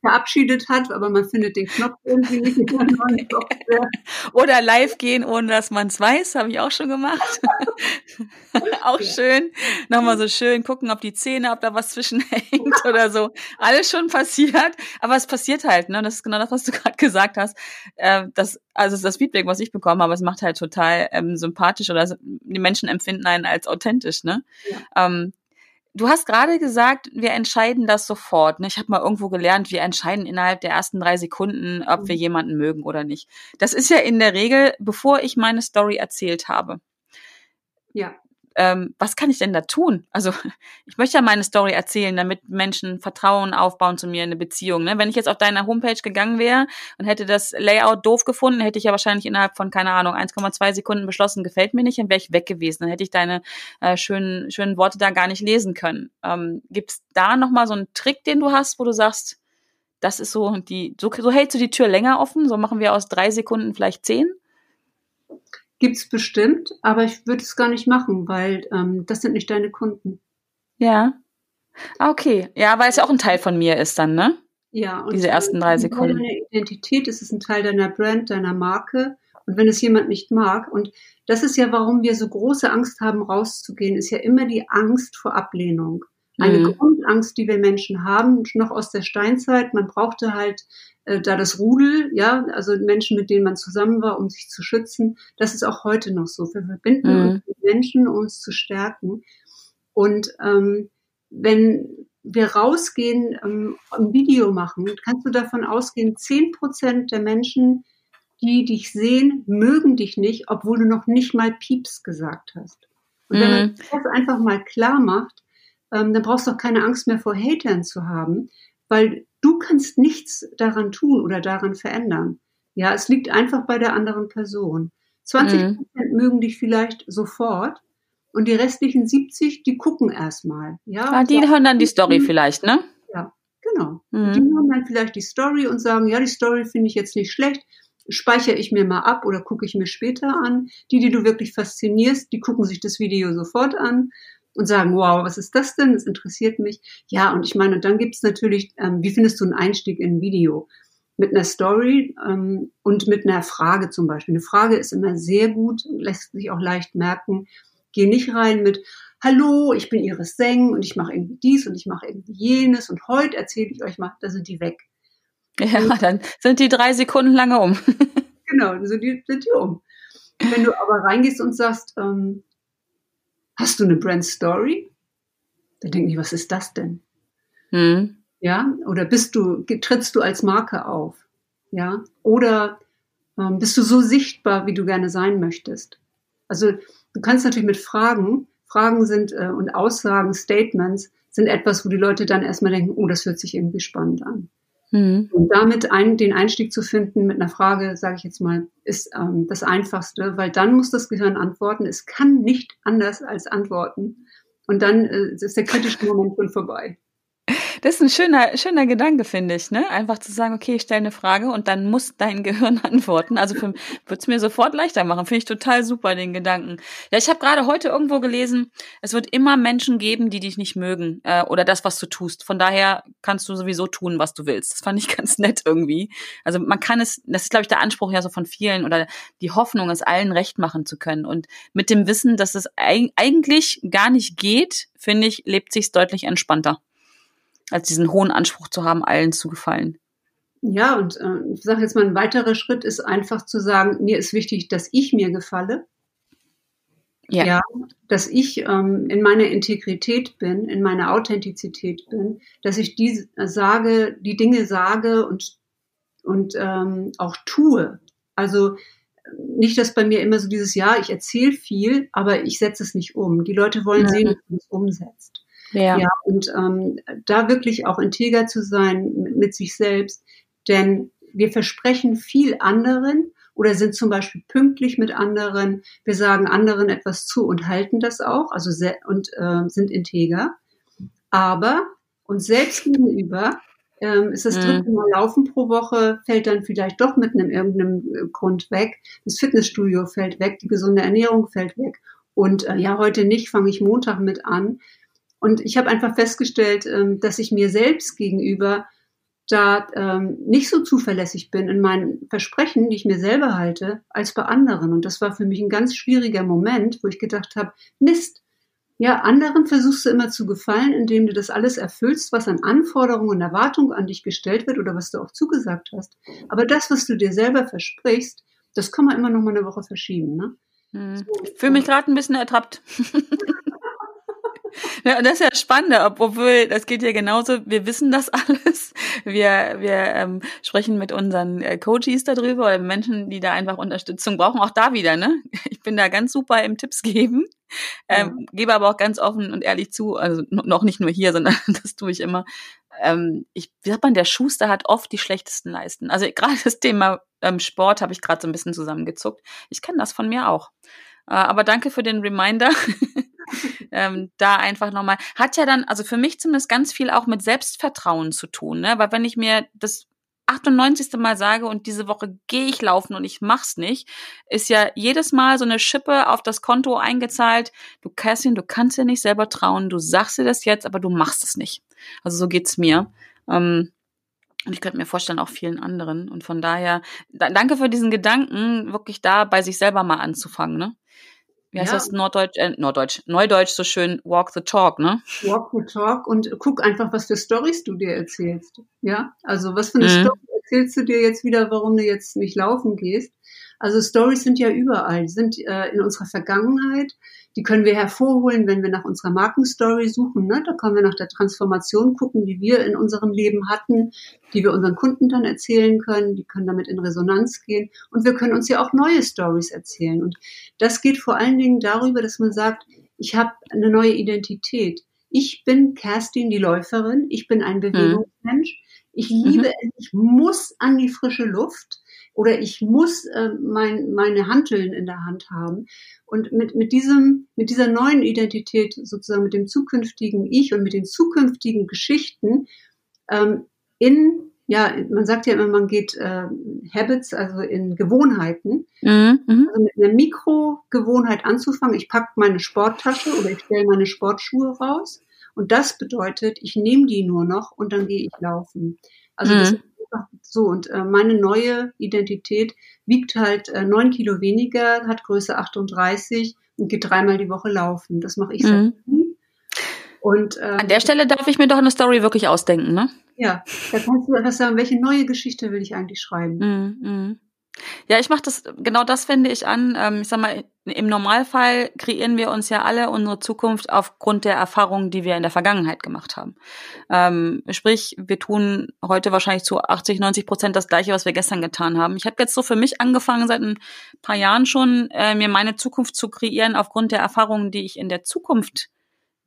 verabschiedet hat, aber man findet den Knopf irgendwie nicht. Oder live gehen, ohne dass man es weiß, habe ich auch schon gemacht. auch ja. schön. Nochmal so schön gucken, ob die Zähne, ob da was zwischenhängt oder so. Alles schon passiert, aber es passiert halt, ne? Das ist genau das, was du gerade gesagt hast, äh, das, also das Feedback, was ich bekommen habe, es macht halt total ähm, sympathisch oder die Menschen empfinden einen als authentisch, ne? Ja. Ähm, Du hast gerade gesagt, wir entscheiden das sofort. Ne? Ich habe mal irgendwo gelernt, wir entscheiden innerhalb der ersten drei Sekunden, ob wir mhm. jemanden mögen oder nicht. Das ist ja in der Regel, bevor ich meine Story erzählt habe. Ja ähm, was kann ich denn da tun? Also ich möchte ja meine Story erzählen, damit Menschen Vertrauen aufbauen zu mir in eine Beziehung. Ne? Wenn ich jetzt auf deine Homepage gegangen wäre und hätte das Layout doof gefunden, hätte ich ja wahrscheinlich innerhalb von, keine Ahnung, 1,2 Sekunden beschlossen, gefällt mir nicht, dann wäre ich weg gewesen. Dann hätte ich deine äh, schönen, schönen Worte da gar nicht lesen können. Ähm, Gibt es da nochmal so einen Trick, den du hast, wo du sagst, das ist so die, so, so hältst du die Tür länger offen, so machen wir aus drei Sekunden vielleicht zehn? Gibt's bestimmt, aber ich würde es gar nicht machen, weil ähm, das sind nicht deine Kunden. Ja. Ah, okay. Ja, weil es ja auch ein Teil von mir ist dann, ne? Ja. Und Diese ersten drei Sekunden. Deine Identität ist es ein Teil deiner Brand, deiner Marke. Und wenn es jemand nicht mag, und das ist ja, warum wir so große Angst haben, rauszugehen, ist ja immer die Angst vor Ablehnung. Eine mhm. Grundangst, die wir Menschen haben, noch aus der Steinzeit. Man brauchte halt äh, da das Rudel, ja, also Menschen, mit denen man zusammen war, um sich zu schützen. Das ist auch heute noch so. Wir verbinden mhm. uns mit Menschen, um uns zu stärken. Und ähm, wenn wir rausgehen, ähm, ein Video machen, kannst du davon ausgehen, zehn Prozent der Menschen, die dich sehen, mögen dich nicht, obwohl du noch nicht mal Pieps gesagt hast. Und wenn man mhm. das einfach mal klar macht, ähm, dann brauchst du auch keine Angst mehr vor Hatern zu haben, weil du kannst nichts daran tun oder daran verändern. Ja, es liegt einfach bei der anderen Person. 20 mhm. Prozent mhm. mögen dich vielleicht sofort und die restlichen 70, die gucken erstmal. Ja, ah, die hören dann die Story vielleicht, ne? Ja, genau. Mhm. Die hören dann vielleicht die Story und sagen, ja, die Story finde ich jetzt nicht schlecht, speichere ich mir mal ab oder gucke ich mir später an. Die, die du wirklich faszinierst, die gucken sich das Video sofort an und sagen, wow, was ist das denn? Das interessiert mich. Ja, und ich meine, und dann gibt es natürlich, ähm, wie findest du einen Einstieg in ein Video? Mit einer Story ähm, und mit einer Frage zum Beispiel. Eine Frage ist immer sehr gut, lässt sich auch leicht merken. Geh nicht rein mit, hallo, ich bin Iris Seng und ich mache irgendwie dies und ich mache irgendwie jenes und heute erzähle ich euch mal, da sind die weg. Ja, dann sind die drei Sekunden lange um. genau, dann sind die, sind die um. Wenn du aber reingehst und sagst, ähm, Hast du eine Brand Story? Dann denken die, was ist das denn? Mhm. Ja, oder bist du, trittst du als Marke auf? Ja, oder ähm, bist du so sichtbar, wie du gerne sein möchtest? Also du kannst natürlich mit Fragen, Fragen sind äh, und Aussagen, Statements sind etwas, wo die Leute dann erstmal denken, oh, das hört sich irgendwie spannend an. Mhm. Und damit ein, den Einstieg zu finden mit einer Frage, sage ich jetzt mal, ist ähm, das Einfachste, weil dann muss das Gehirn antworten. Es kann nicht anders als antworten. Und dann äh, ist der kritische Moment schon vorbei. Das ist ein schöner, schöner Gedanke, finde ich, ne? Einfach zu sagen, okay, ich stelle eine Frage und dann muss dein Gehirn antworten. Also würde es mir sofort leichter machen. Finde ich total super, den Gedanken. Ja, ich habe gerade heute irgendwo gelesen, es wird immer Menschen geben, die dich nicht mögen äh, oder das, was du tust. Von daher kannst du sowieso tun, was du willst. Das fand ich ganz nett irgendwie. Also man kann es, das ist, glaube ich, der Anspruch ja so von vielen oder die Hoffnung, es allen recht machen zu können. Und mit dem Wissen, dass es eigentlich gar nicht geht, finde ich, lebt sich's deutlich entspannter als diesen hohen Anspruch zu haben, allen zu gefallen. Ja, und äh, ich sage jetzt mal, ein weiterer Schritt ist einfach zu sagen, mir ist wichtig, dass ich mir gefalle. Ja. ja dass ich ähm, in meiner Integrität bin, in meiner Authentizität bin, dass ich die sage, die Dinge sage und, und ähm, auch tue. Also nicht, dass bei mir immer so dieses Ja, ich erzähle viel, aber ich setze es nicht um. Die Leute wollen ja. sehen, dass man es umsetzt. Ja. ja und ähm, da wirklich auch integer zu sein mit, mit sich selbst, denn wir versprechen viel anderen oder sind zum Beispiel pünktlich mit anderen. Wir sagen anderen etwas zu und halten das auch, also und äh, sind integer. Aber uns selbst gegenüber ähm, ist das dritte mhm. Mal Laufen pro Woche, fällt dann vielleicht doch mit einem irgendeinem äh, Grund weg. Das Fitnessstudio fällt weg, die gesunde Ernährung fällt weg. Und äh, ja, heute nicht, fange ich Montag mit an. Und ich habe einfach festgestellt, ähm, dass ich mir selbst gegenüber da ähm, nicht so zuverlässig bin in meinen Versprechen, die ich mir selber halte, als bei anderen. Und das war für mich ein ganz schwieriger Moment, wo ich gedacht habe, Mist, ja, anderen versuchst du immer zu gefallen, indem du das alles erfüllst, was an Anforderungen und Erwartungen an dich gestellt wird oder was du auch zugesagt hast. Aber das, was du dir selber versprichst, das kann man immer noch mal eine Woche verschieben. Ne? Hm. Ich fühle mich gerade ein bisschen ertappt. Ja, das ist ja spannend, obwohl das geht ja genauso. Wir wissen das alles. Wir, wir ähm, sprechen mit unseren äh, Coaches darüber oder Menschen, die da einfach Unterstützung brauchen. Auch da wieder, ne? Ich bin da ganz super im Tipps geben. Ähm, ja. Gebe aber auch ganz offen und ehrlich zu, also noch nicht nur hier, sondern das tue ich immer. Ähm, ich, wie sagt man, der Schuster hat oft die schlechtesten Leisten. Also gerade das Thema ähm, Sport habe ich gerade so ein bisschen zusammengezuckt. Ich kenne das von mir auch. Äh, aber danke für den Reminder. Ähm, da einfach nochmal, hat ja dann, also für mich zumindest ganz viel auch mit Selbstvertrauen zu tun, ne? Weil wenn ich mir das 98. Mal sage und diese Woche gehe ich laufen und ich mach's nicht, ist ja jedes Mal so eine Schippe auf das Konto eingezahlt. Du Cassin, du kannst dir nicht selber trauen, du sagst dir das jetzt, aber du machst es nicht. Also so geht's mir. Ähm, und ich könnte mir vorstellen, auch vielen anderen. Und von daher, da, danke für diesen Gedanken, wirklich da bei sich selber mal anzufangen, ne? Wie heißt ja. das Norddeutsch, äh, Norddeutsch, Neudeutsch so schön, walk the talk, ne? Walk the talk und guck einfach, was für Stories du dir erzählst. Ja, also was für eine mhm. Story erzählst du dir jetzt wieder, warum du jetzt nicht laufen gehst? Also Stories sind ja überall, sind äh, in unserer Vergangenheit, die können wir hervorholen, wenn wir nach unserer Markenstory suchen. Ne? Da können wir nach der Transformation gucken, die wir in unserem Leben hatten, die wir unseren Kunden dann erzählen können. Die können damit in Resonanz gehen. Und wir können uns ja auch neue Stories erzählen. Und das geht vor allen Dingen darüber, dass man sagt, ich habe eine neue Identität. Ich bin Kerstin, die Läuferin. Ich bin ein mhm. Bewegungsmensch. Ich liebe mhm. es. Ich muss an die frische Luft oder ich muss äh, mein, meine Hanteln in der Hand haben. Und mit, mit, diesem, mit dieser neuen Identität, sozusagen mit dem zukünftigen Ich und mit den zukünftigen Geschichten ähm, in, ja, man sagt ja immer, man geht äh, Habits, also in Gewohnheiten, mhm, mhm. also mit einer Mikrogewohnheit anzufangen. Ich packe meine Sporttasche oder ich stelle meine Sportschuhe raus. Und das bedeutet, ich nehme die nur noch und dann gehe ich laufen. Also mhm. das so, und äh, meine neue Identität wiegt halt äh, neun Kilo weniger, hat Größe 38 und geht dreimal die Woche laufen. Das mache ich mhm. seit und, ähm, An der Stelle darf ich mir doch eine Story wirklich ausdenken, ne? Ja, da kannst du etwas sagen, welche neue Geschichte will ich eigentlich schreiben? Mhm. Ja, ich mache das, genau das wende ich an. Ähm, ich sag mal, im Normalfall kreieren wir uns ja alle unsere Zukunft aufgrund der Erfahrungen, die wir in der Vergangenheit gemacht haben. Ähm, sprich, wir tun heute wahrscheinlich zu 80, 90 Prozent das Gleiche, was wir gestern getan haben. Ich habe jetzt so für mich angefangen, seit ein paar Jahren schon, äh, mir meine Zukunft zu kreieren aufgrund der Erfahrungen, die ich in der Zukunft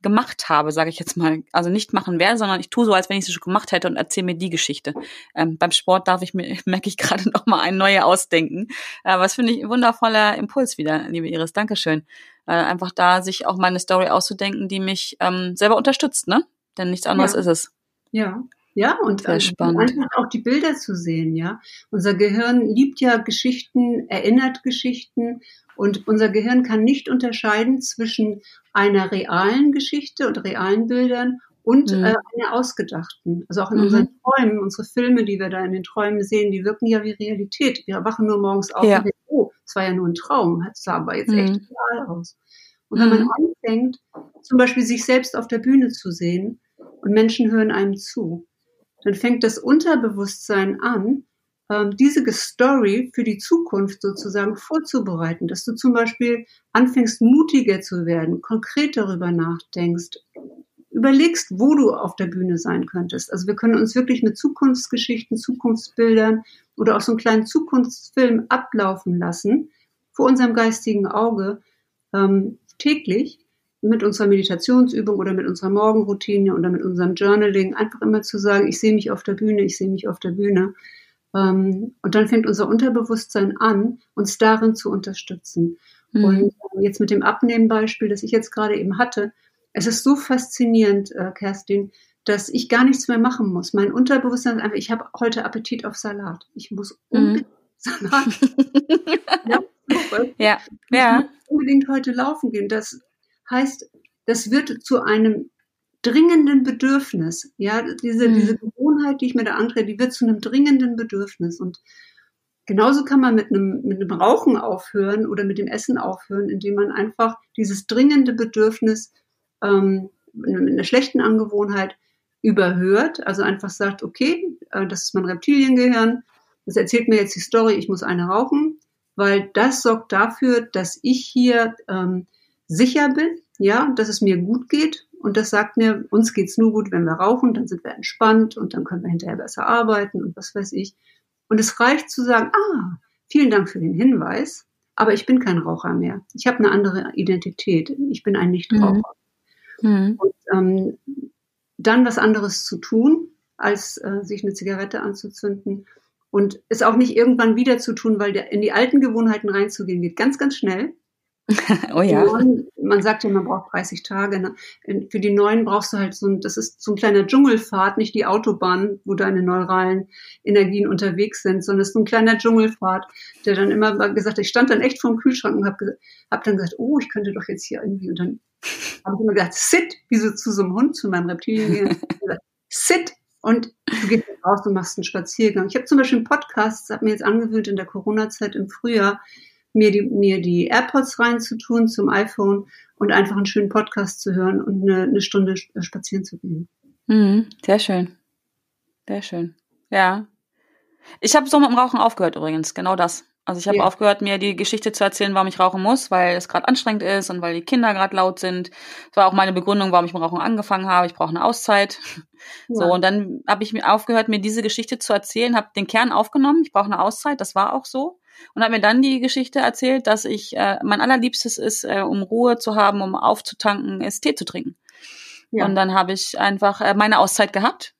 gemacht habe, sage ich jetzt mal. Also nicht machen werde, sondern ich tue so, als wenn ich sie schon gemacht hätte und erzähle mir die Geschichte. Ähm, beim Sport darf ich mir, merke ich gerade noch mal eine neue ausdenken. Äh, was finde ich ein wundervoller Impuls wieder, liebe Iris. Dankeschön. Äh, einfach da sich auch meine Story auszudenken, die mich ähm, selber unterstützt, ne? Denn nichts anderes ja. ist es. Ja, ja, und Sehr ähm, einfach auch die Bilder zu sehen, ja. Unser Gehirn liebt ja Geschichten, erinnert Geschichten und unser Gehirn kann nicht unterscheiden zwischen einer realen Geschichte und realen Bildern und mhm. äh, einer ausgedachten. Also auch in mhm. unseren Träumen, unsere Filme, die wir da in den Träumen sehen, die wirken ja wie Realität. Wir wachen nur morgens auf ja. und denken, oh, es war ja nur ein Traum, es sah aber jetzt mhm. echt real aus. Und wenn man mhm. anfängt, zum Beispiel sich selbst auf der Bühne zu sehen und Menschen hören einem zu, dann fängt das Unterbewusstsein an, ähm, diese Story für die Zukunft sozusagen vorzubereiten, dass du zum Beispiel anfängst, mutiger zu werden, konkret darüber nachdenkst, überlegst, wo du auf der Bühne sein könntest. Also wir können uns wirklich mit Zukunftsgeschichten, Zukunftsbildern oder auch so einen kleinen Zukunftsfilm ablaufen lassen vor unserem geistigen Auge ähm, täglich mit unserer Meditationsübung oder mit unserer Morgenroutine oder mit unserem Journaling einfach immer zu sagen, ich sehe mich auf der Bühne, ich sehe mich auf der Bühne. Ähm, und dann fängt unser Unterbewusstsein an, uns darin zu unterstützen. Mhm. Und äh, jetzt mit dem Abnehmbeispiel, das ich jetzt gerade eben hatte, es ist so faszinierend, äh, Kerstin, dass ich gar nichts mehr machen muss. Mein Unterbewusstsein ist einfach, ich habe heute Appetit auf Salat. Ich muss mhm. unbedingt mhm. Salat. ja, ja. ja. Ich muss unbedingt heute laufen gehen. Das heißt, das wird zu einem dringenden Bedürfnis. Ja, diese, mhm. diese Gewohnheit, die ich mir da antrete, die wird zu einem dringenden Bedürfnis. Und genauso kann man mit einem, mit einem Rauchen aufhören oder mit dem Essen aufhören, indem man einfach dieses dringende Bedürfnis ähm, mit einer schlechten Angewohnheit überhört. Also einfach sagt, okay, äh, das ist mein Reptiliengehirn, das erzählt mir jetzt die Story, ich muss eine rauchen, weil das sorgt dafür, dass ich hier ähm, sicher bin, ja, dass es mir gut geht und das sagt mir, uns geht's nur gut, wenn wir rauchen, dann sind wir entspannt und dann können wir hinterher besser arbeiten und was weiß ich. Und es reicht zu sagen, ah, vielen Dank für den Hinweis, aber ich bin kein Raucher mehr. Ich habe eine andere Identität. Ich bin ein Nichtraucher. Mhm. mhm. Und ähm, dann was anderes zu tun, als äh, sich eine Zigarette anzuzünden und es auch nicht irgendwann wieder zu tun, weil der, in die alten Gewohnheiten reinzugehen geht ganz, ganz schnell. oh ja. Neuen, man sagt ja, man braucht 30 Tage. Ne? Für die neuen brauchst du halt so ein, das ist so ein kleiner Dschungelfahrt, nicht die Autobahn, wo deine neuralen Energien unterwegs sind, sondern es ist so ein kleiner Dschungelfahrt, der dann immer gesagt hat, ich stand dann echt vorm Kühlschrank und habe hab dann gesagt, oh, ich könnte doch jetzt hier irgendwie, und dann habe ich immer gesagt, sit, wie so zu so einem Hund, zu meinem Reptilien gehen. sit, und du gehst raus und machst einen Spaziergang. Ich habe zum Beispiel einen Podcast, habe mir jetzt angewöhnt in der Corona-Zeit im Frühjahr, mir die, mir die AirPods reinzutun zum iPhone und einfach einen schönen Podcast zu hören und eine, eine Stunde äh, spazieren zu gehen. Mhm, sehr schön. Sehr schön. Ja. Ich habe so mit dem Rauchen aufgehört übrigens, genau das. Also ich habe ja. aufgehört, mir die Geschichte zu erzählen, warum ich rauchen muss, weil es gerade anstrengend ist und weil die Kinder gerade laut sind. Das war auch meine Begründung, warum ich mit Rauchen angefangen habe. Ich brauche eine Auszeit. Ja. So, und dann habe ich mir aufgehört, mir diese Geschichte zu erzählen, habe den Kern aufgenommen, ich brauche eine Auszeit, das war auch so und hat mir dann die Geschichte erzählt, dass ich äh, mein allerliebstes ist, äh, um Ruhe zu haben, um aufzutanken, ist Tee zu trinken. Ja. Und dann habe ich einfach äh, meine Auszeit gehabt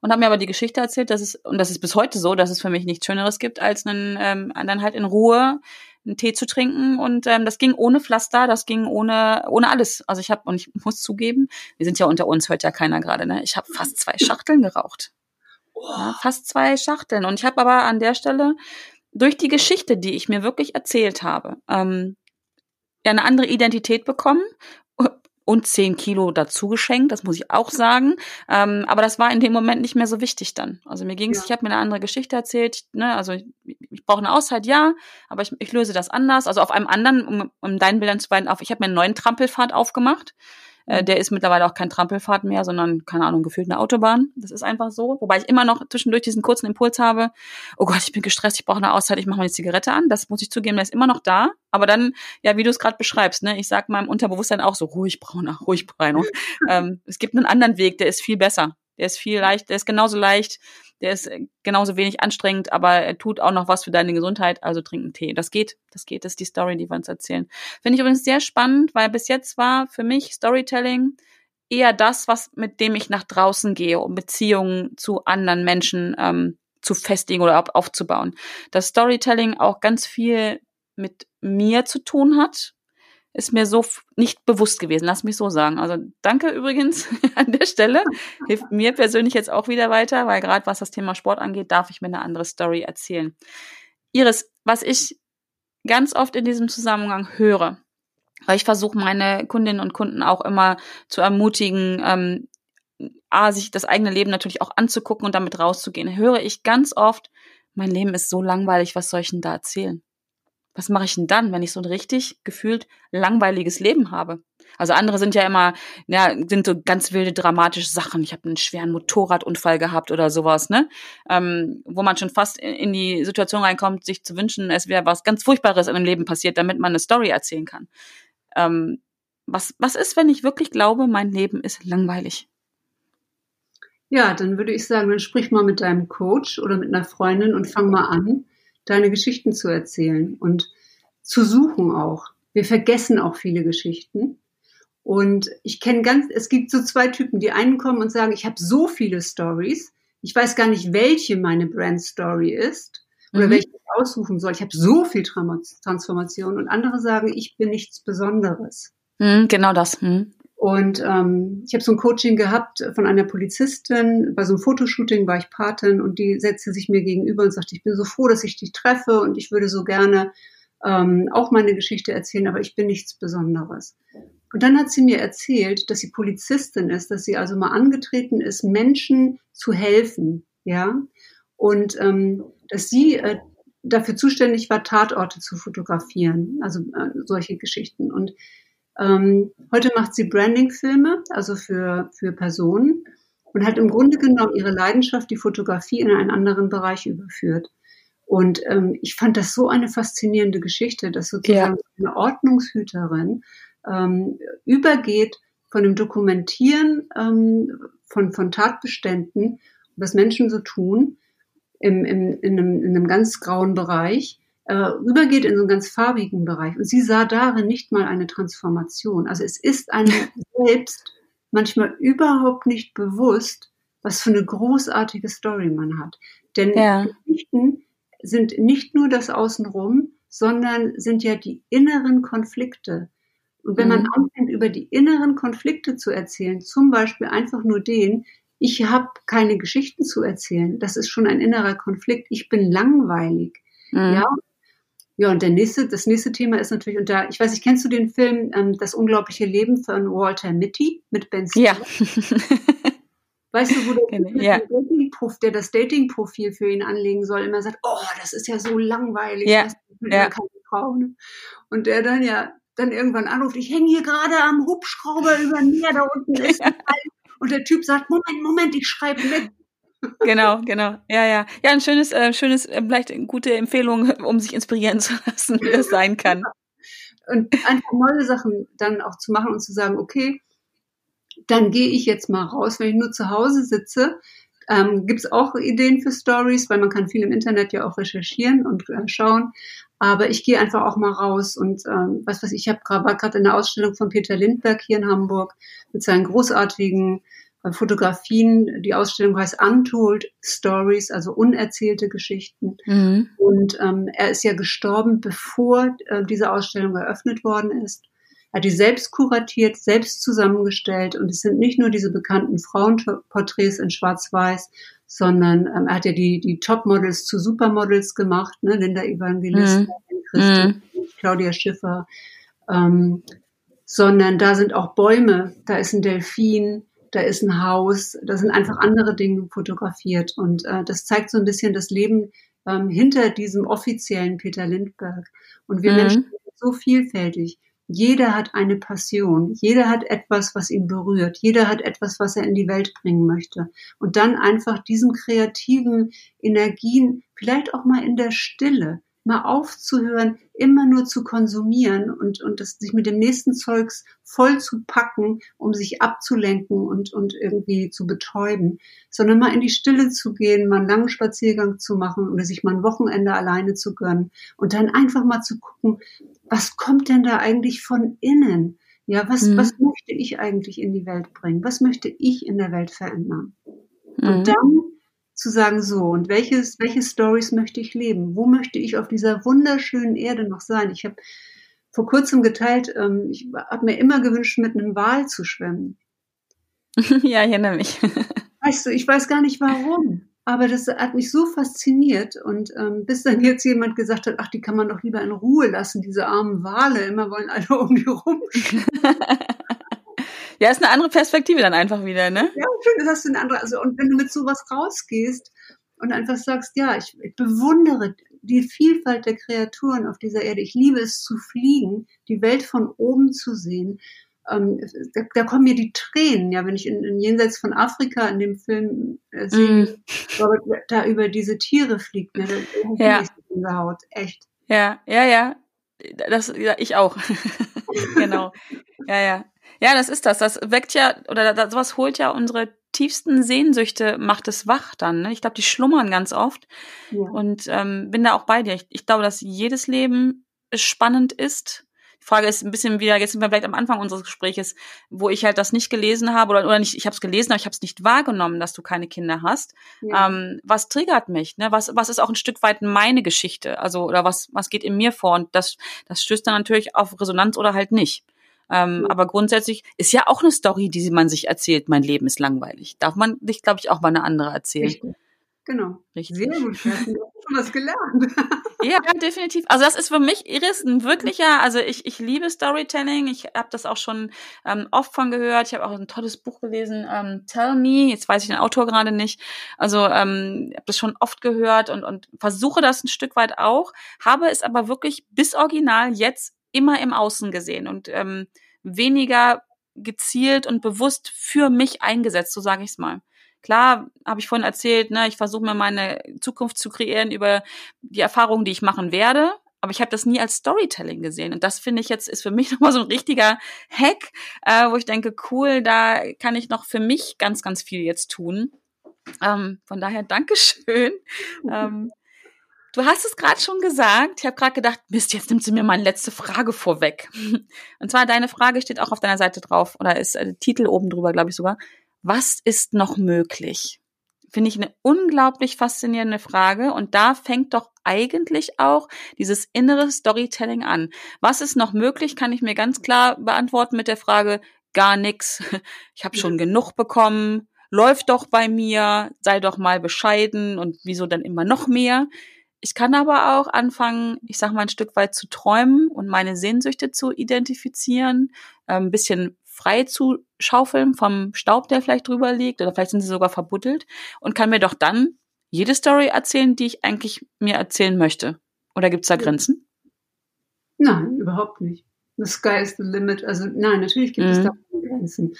und habe mir aber die Geschichte erzählt, dass es und das ist bis heute so, dass es für mich nichts Schöneres gibt, als einen ähm, dann halt in Ruhe einen Tee zu trinken und ähm, das ging ohne Pflaster, das ging ohne ohne alles. Also ich habe und ich muss zugeben, wir sind ja unter uns, hört ja keiner gerade, ne? Ich habe fast zwei Schachteln geraucht. Ja, fast zwei Schachteln und ich habe aber an der Stelle durch die Geschichte, die ich mir wirklich erzählt habe, ähm, eine andere Identität bekommen und zehn Kilo dazu geschenkt, das muss ich auch sagen. Ähm, aber das war in dem Moment nicht mehr so wichtig dann. Also mir ging es, ja. ich habe mir eine andere Geschichte erzählt, ne, also ich, ich brauche eine Auszeit, ja, aber ich, ich löse das anders. Also auf einem anderen, um, um deinen Bildern zu beiden auf, ich habe mir einen neuen Trampelpfad aufgemacht. Äh, der ist mittlerweile auch kein Trampelfahrt mehr, sondern, keine Ahnung, gefühlt eine Autobahn. Das ist einfach so. Wobei ich immer noch zwischendurch diesen kurzen Impuls habe, oh Gott, ich bin gestresst, ich brauche eine Auszeit, ich mache mal eine Zigarette an. Das muss ich zugeben, der ist immer noch da. Aber dann, ja, wie du es gerade beschreibst, ne, ich sag meinem Unterbewusstsein auch so, ruhig brauner, ruhig brauner. ähm, es gibt einen anderen Weg, der ist viel besser. Der ist viel leicht, der ist genauso leicht, der ist äh, genauso wenig anstrengend, aber er tut auch noch was für deine Gesundheit, also trinken Tee. Das geht, das geht, das ist die Story, die wir uns erzählen. Finde ich übrigens sehr spannend, weil bis jetzt war für mich Storytelling eher das, was mit dem ich nach draußen gehe, um Beziehungen zu anderen Menschen ähm, zu festigen oder aufzubauen. Das Storytelling auch ganz viel mit mir zu tun hat, ist mir so nicht bewusst gewesen. Lass mich so sagen. Also danke übrigens an der Stelle. Hilft mir persönlich jetzt auch wieder weiter, weil gerade was das Thema Sport angeht, darf ich mir eine andere Story erzählen. Iris, was ich ganz oft in diesem Zusammenhang höre, weil ich versuche, meine Kundinnen und Kunden auch immer zu ermutigen, ähm, A, sich das eigene Leben natürlich auch anzugucken und damit rauszugehen, höre ich ganz oft, mein Leben ist so langweilig, was soll ich denn da erzählen? Was mache ich denn dann, wenn ich so ein richtig gefühlt langweiliges Leben habe? Also andere sind ja immer, ja, sind so ganz wilde dramatische Sachen. Ich habe einen schweren Motorradunfall gehabt oder sowas, ne? Ähm, wo man schon fast in die Situation reinkommt, sich zu wünschen, es wäre was ganz Furchtbares in dem Leben passiert, damit man eine Story erzählen kann. Ähm, was, was ist, wenn ich wirklich glaube, mein Leben ist langweilig? Ja, dann würde ich sagen, dann sprich mal mit deinem Coach oder mit einer Freundin und fang mal an, deine Geschichten zu erzählen und zu suchen auch. Wir vergessen auch viele Geschichten. Und ich kenne ganz, es gibt so zwei Typen, die einen kommen und sagen, ich habe so viele Stories, ich weiß gar nicht, welche meine Brand Story ist oder mhm. welche ich aussuchen soll. Ich habe so viel Transformation und andere sagen, ich bin nichts Besonderes. Mhm, genau das. Mhm. Und ähm, ich habe so ein Coaching gehabt von einer Polizistin. Bei so einem Fotoshooting war ich Patin und die setzte sich mir gegenüber und sagte, ich bin so froh, dass ich dich treffe und ich würde so gerne ähm, auch meine Geschichte erzählen, aber ich bin nichts Besonderes. Und dann hat sie mir erzählt, dass sie Polizistin ist, dass sie also mal angetreten ist, Menschen zu helfen, ja, und ähm, dass sie äh, dafür zuständig war, Tatorte zu fotografieren, also äh, solche Geschichten. Und ähm, heute macht sie Branding-Filme, also für, für Personen und hat im Grunde genommen ihre Leidenschaft, die Fotografie, in einen anderen Bereich überführt. Und ähm, ich fand das so eine faszinierende Geschichte, dass sozusagen ja. eine Ordnungshüterin ähm, übergeht von dem Dokumentieren ähm, von, von Tatbeständen, was Menschen so tun, im, im, in, einem, in einem ganz grauen Bereich, äh, übergeht in so einen ganz farbigen Bereich. Und sie sah darin nicht mal eine Transformation. Also es ist einem selbst manchmal überhaupt nicht bewusst, was für eine großartige Story man hat. Denn ja. Geschichten sind nicht nur das Außenrum, sondern sind ja die inneren Konflikte. Und wenn mhm. man anfängt, über die inneren Konflikte zu erzählen, zum Beispiel einfach nur den, ich habe keine Geschichten zu erzählen, das ist schon ein innerer Konflikt, ich bin langweilig. Mhm. Ja, ja, und der nächste, das nächste Thema ist natürlich, und da, ich weiß nicht, kennst du den Film ähm, Das unglaubliche Leben von Walter Mitty mit Ben Stiller? Ja. weißt du, wo der, ja. der das Dating-Profil für ihn anlegen soll, immer sagt, oh, das ist ja so langweilig, ja. das ja. keine Frau. Ne? Und der dann ja dann irgendwann anruft, ich hänge hier gerade am Hubschrauber über mir, da unten ist ein Und der Typ sagt, Moment, Moment, ich schreibe mit genau, genau. Ja, ja. Ja, ein schönes, äh, schönes, äh, vielleicht eine gute Empfehlung, um sich inspirieren zu lassen, wie es sein kann. Und einfach neue Sachen dann auch zu machen und zu sagen, okay, dann gehe ich jetzt mal raus, wenn ich nur zu Hause sitze. Ähm, Gibt es auch Ideen für Stories, weil man kann viel im Internet ja auch recherchieren und äh, schauen. Aber ich gehe einfach auch mal raus und ähm, was weiß ich, ich habe gerade war gerade in der Ausstellung von Peter Lindberg hier in Hamburg mit seinen großartigen Fotografien. Die Ausstellung heißt Untold Stories, also unerzählte Geschichten. Mhm. Und ähm, er ist ja gestorben, bevor äh, diese Ausstellung eröffnet worden ist. Er hat die selbst kuratiert, selbst zusammengestellt und es sind nicht nur diese bekannten Frauenporträts in Schwarz-Weiß, sondern ähm, er hat ja die, die Topmodels zu Supermodels gemacht, ne? Linda Evangelista, mhm. Christi, mhm. Claudia Schiffer, ähm, sondern da sind auch Bäume, da ist ein Delfin, da ist ein Haus, da sind einfach andere Dinge fotografiert. Und äh, das zeigt so ein bisschen das Leben ähm, hinter diesem offiziellen Peter Lindbergh. Und wir mhm. Menschen sind so vielfältig. Jeder hat eine Passion, jeder hat etwas, was ihn berührt, jeder hat etwas, was er in die Welt bringen möchte. Und dann einfach diesen kreativen Energien, vielleicht auch mal in der Stille, mal aufzuhören, immer nur zu konsumieren und, und das, sich mit dem nächsten Zeugs voll zu packen, um sich abzulenken und, und irgendwie zu betäuben, sondern mal in die Stille zu gehen, mal einen langen Spaziergang zu machen oder sich mal ein Wochenende alleine zu gönnen und dann einfach mal zu gucken, was kommt denn da eigentlich von innen? Ja, was, mhm. was möchte ich eigentlich in die Welt bringen? Was möchte ich in der Welt verändern? Mhm. Und dann zu sagen, so, und welches, welche Stories möchte ich leben? Wo möchte ich auf dieser wunderschönen Erde noch sein? Ich habe vor kurzem geteilt, ähm, ich habe mir immer gewünscht, mit einem Wal zu schwimmen. ja, ich erinnere mich. weißt du, ich weiß gar nicht warum. Aber das hat mich so fasziniert und ähm, bis dann jetzt jemand gesagt hat, ach, die kann man doch lieber in Ruhe lassen, diese armen Wale, immer wollen alle um die rumschwimmen. Ja, ist eine andere Perspektive dann einfach wieder, ne? Ja, schön, das hast du eine andere. Also, und wenn du mit sowas rausgehst und einfach sagst, ja, ich, ich bewundere die Vielfalt der Kreaturen auf dieser Erde. Ich liebe es zu fliegen, die Welt von oben zu sehen. ähm, da, da, kommen mir die Tränen, ja, wenn ich in, in Jenseits von Afrika in dem Film äh, sehe, mm. Da über diese Tiere fliegt, ne, da ja. ich Haut, echt. Ja, ja, ja. Das, ja, ich auch. genau. Ja, ja. Ja, das ist das. Das weckt ja, oder das, sowas holt ja unsere tiefsten Sehnsüchte, macht es wach dann. Ne? Ich glaube, die schlummern ganz oft. Ja. Und ähm, bin da auch bei dir. Ich, ich glaube, dass jedes Leben spannend ist die Frage ist ein bisschen wieder, jetzt sind wir vielleicht am Anfang unseres Gespräches, wo ich halt das nicht gelesen habe oder, oder nicht, ich habe es gelesen, aber ich habe es nicht wahrgenommen, dass du keine Kinder hast. Ja. Ähm, was triggert mich? Ne? Was, was ist auch ein Stück weit meine Geschichte? Also, oder was, was geht in mir vor? Und das, das stößt dann natürlich auf Resonanz oder halt nicht. Ähm, mhm. Aber grundsätzlich ist ja auch eine Story, die man sich erzählt, mein Leben ist langweilig. Darf man sich, glaube ich, auch mal eine andere erzählen. Richtig. Genau. Richtig. Sehr gut. Du hast schon was gelernt. ja, definitiv. Also das ist für mich Iris ein wirklicher, also ich, ich liebe Storytelling. Ich habe das auch schon ähm, oft von gehört. Ich habe auch ein tolles Buch gelesen, ähm, Tell Me. Jetzt weiß ich den Autor gerade nicht. Also ähm, ich habe das schon oft gehört und, und versuche das ein Stück weit auch, habe es aber wirklich bis original jetzt immer im Außen gesehen und ähm, weniger gezielt und bewusst für mich eingesetzt, so sage ich es mal. Klar, habe ich vorhin erzählt, ne, ich versuche mir meine Zukunft zu kreieren über die Erfahrungen, die ich machen werde. Aber ich habe das nie als Storytelling gesehen. Und das finde ich jetzt ist für mich nochmal so ein richtiger Hack, äh, wo ich denke, cool, da kann ich noch für mich ganz, ganz viel jetzt tun. Ähm, von daher Dankeschön. ähm, Du hast es gerade schon gesagt. Ich habe gerade gedacht, Mist, jetzt nimmt sie mir meine letzte Frage vorweg. Und zwar deine Frage steht auch auf deiner Seite drauf oder ist äh, Titel oben drüber, glaube ich sogar was ist noch möglich? Finde ich eine unglaublich faszinierende Frage. Und da fängt doch eigentlich auch dieses innere Storytelling an. Was ist noch möglich, kann ich mir ganz klar beantworten mit der Frage, gar nichts. Ich habe schon genug bekommen. Läuft doch bei mir, sei doch mal bescheiden und wieso dann immer noch mehr. Ich kann aber auch anfangen, ich sag mal, ein Stück weit zu träumen und meine Sehnsüchte zu identifizieren, ein ähm, bisschen frei zu schaufeln vom Staub, der vielleicht drüber liegt, oder vielleicht sind sie sogar verbuddelt und kann mir doch dann jede Story erzählen, die ich eigentlich mir erzählen möchte. Oder gibt es da Grenzen? Nein, überhaupt nicht. The sky is the limit. Also nein, natürlich gibt mhm. es da Grenzen.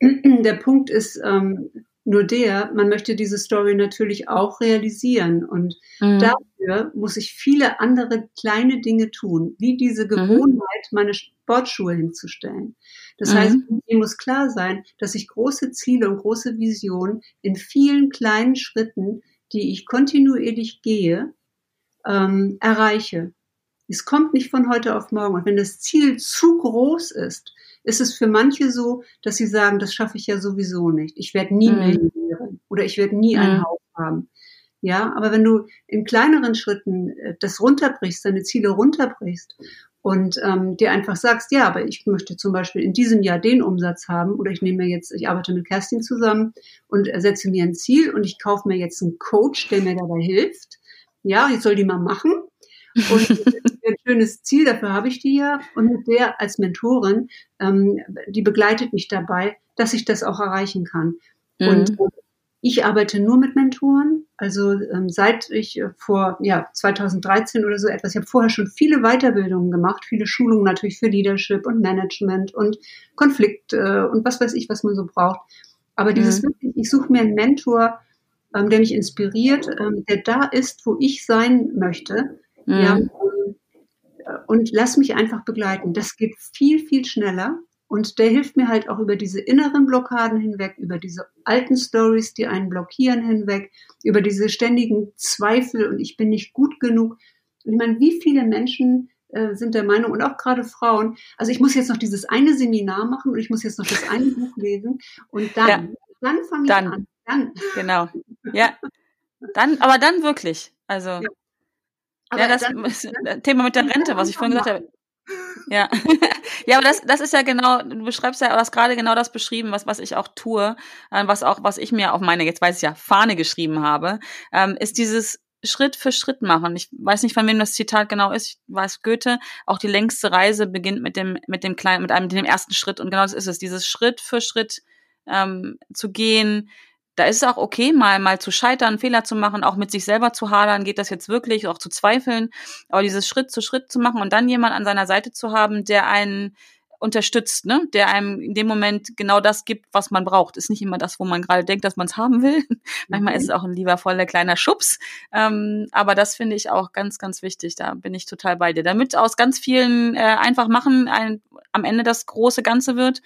Der Punkt ist ähm, nur der, man möchte diese Story natürlich auch realisieren. Und mhm. dafür muss ich viele andere kleine Dinge tun, wie diese mhm. Gewohnheit, meine Sportschuhe hinzustellen. Das mhm. heißt, mir muss klar sein, dass ich große Ziele und große Visionen in vielen kleinen Schritten, die ich kontinuierlich gehe, ähm, erreiche. Es kommt nicht von heute auf morgen. Und wenn das Ziel zu groß ist, ist es für manche so, dass sie sagen, das schaffe ich ja sowieso nicht. Ich werde nie mhm. Millionärin oder ich werde nie mhm. ein Haus haben. Ja, aber wenn du in kleineren Schritten äh, das runterbrichst, deine Ziele runterbrichst und ähm, dir einfach sagst, ja, aber ich möchte zum Beispiel in diesem Jahr den Umsatz haben oder ich nehme mir jetzt, ich arbeite mit Kerstin zusammen und setze mir ein Ziel und ich kaufe mir jetzt einen Coach, der mir dabei hilft. Ja, ich soll die mal machen. Und ein schönes Ziel, dafür habe ich die ja. Und mit der als Mentorin, ähm, die begleitet mich dabei, dass ich das auch erreichen kann. Mhm. Und äh, ich arbeite nur mit Mentoren. Also ähm, seit ich äh, vor ja 2013 oder so etwas, ich habe vorher schon viele Weiterbildungen gemacht, viele Schulungen natürlich für Leadership und Management und Konflikt äh, und was weiß ich, was man so braucht. Aber dieses mhm. wirklich, ich suche mir einen Mentor, ähm, der mich inspiriert, ähm, der da ist, wo ich sein möchte. Mhm. Ja, ähm, und lass mich einfach begleiten. Das geht viel, viel schneller. Und der hilft mir halt auch über diese inneren Blockaden hinweg, über diese alten Stories, die einen blockieren hinweg, über diese ständigen Zweifel und ich bin nicht gut genug. Und ich meine, wie viele Menschen äh, sind der Meinung und auch gerade Frauen, also ich muss jetzt noch dieses eine Seminar machen und ich muss jetzt noch das eine Buch lesen und dann, ja. dann fange ich dann. an. Dann. Genau. Ja. Dann, aber dann wirklich. Also. Ja. Ja das dann, Thema mit der Rente, was ich vorhin gesagt habe. Ja, ja, aber das, das ist ja genau, du beschreibst ja, du hast gerade genau das beschrieben, was, was ich auch tue, äh, was auch, was ich mir auf meine, jetzt weiß ich ja, Fahne geschrieben habe, ähm, ist dieses Schritt für Schritt machen. Ich weiß nicht, von wem das Zitat genau ist. Ich weiß Goethe. Auch die längste Reise beginnt mit dem, mit dem kleinen, mit einem, dem ersten Schritt. Und genau das ist es. Dieses Schritt für Schritt ähm, zu gehen, da ist es auch okay, mal, mal zu scheitern, Fehler zu machen, auch mit sich selber zu hadern, geht das jetzt wirklich, auch zu zweifeln, aber dieses Schritt zu Schritt zu machen und dann jemand an seiner Seite zu haben, der einen unterstützt, ne? der einem in dem Moment genau das gibt, was man braucht. Ist nicht immer das, wo man gerade denkt, dass man es haben will. Manchmal ist es auch ein liebervoller kleiner Schubs. Ähm, aber das finde ich auch ganz, ganz wichtig. Da bin ich total bei dir. Damit aus ganz vielen äh, einfach machen ein, am Ende das große Ganze wird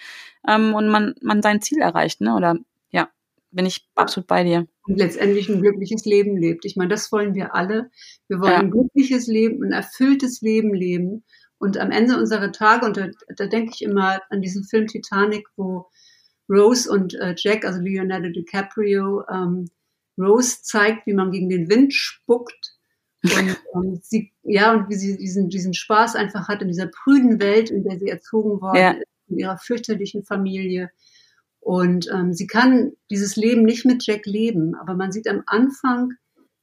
ähm, und man, man sein Ziel erreicht, ne? Oder bin ich absolut bei dir. Und letztendlich ein glückliches Leben lebt. Ich meine, das wollen wir alle. Wir wollen ja. ein glückliches Leben, ein erfülltes Leben leben. Und am Ende unserer Tage, und da, da denke ich immer an diesen Film Titanic, wo Rose und äh, Jack, also Leonardo DiCaprio, ähm, Rose zeigt, wie man gegen den Wind spuckt. Und ähm, sie, ja, und wie sie diesen, diesen Spaß einfach hat in dieser prüden Welt, in der sie erzogen worden ja. ist, in ihrer fürchterlichen Familie. Und ähm, sie kann dieses Leben nicht mit Jack leben, aber man sieht am Anfang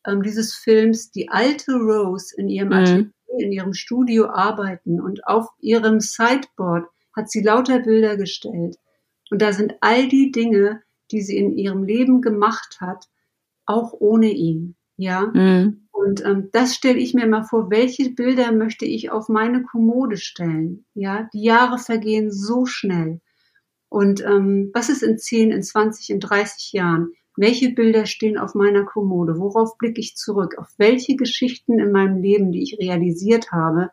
ähm, dieses Films die alte Rose in ihrem mhm in ihrem Studio arbeiten und auf ihrem Sideboard hat sie lauter Bilder gestellt. Und da sind all die Dinge, die sie in ihrem Leben gemacht hat, auch ohne ihn. Ja. Mhm. Und ähm, das stelle ich mir mal vor, welche Bilder möchte ich auf meine Kommode stellen? Ja, die Jahre vergehen so schnell. Und ähm, was ist in 10, in 20, in 30 Jahren? Welche Bilder stehen auf meiner Kommode? Worauf blicke ich zurück? Auf welche Geschichten in meinem Leben, die ich realisiert habe,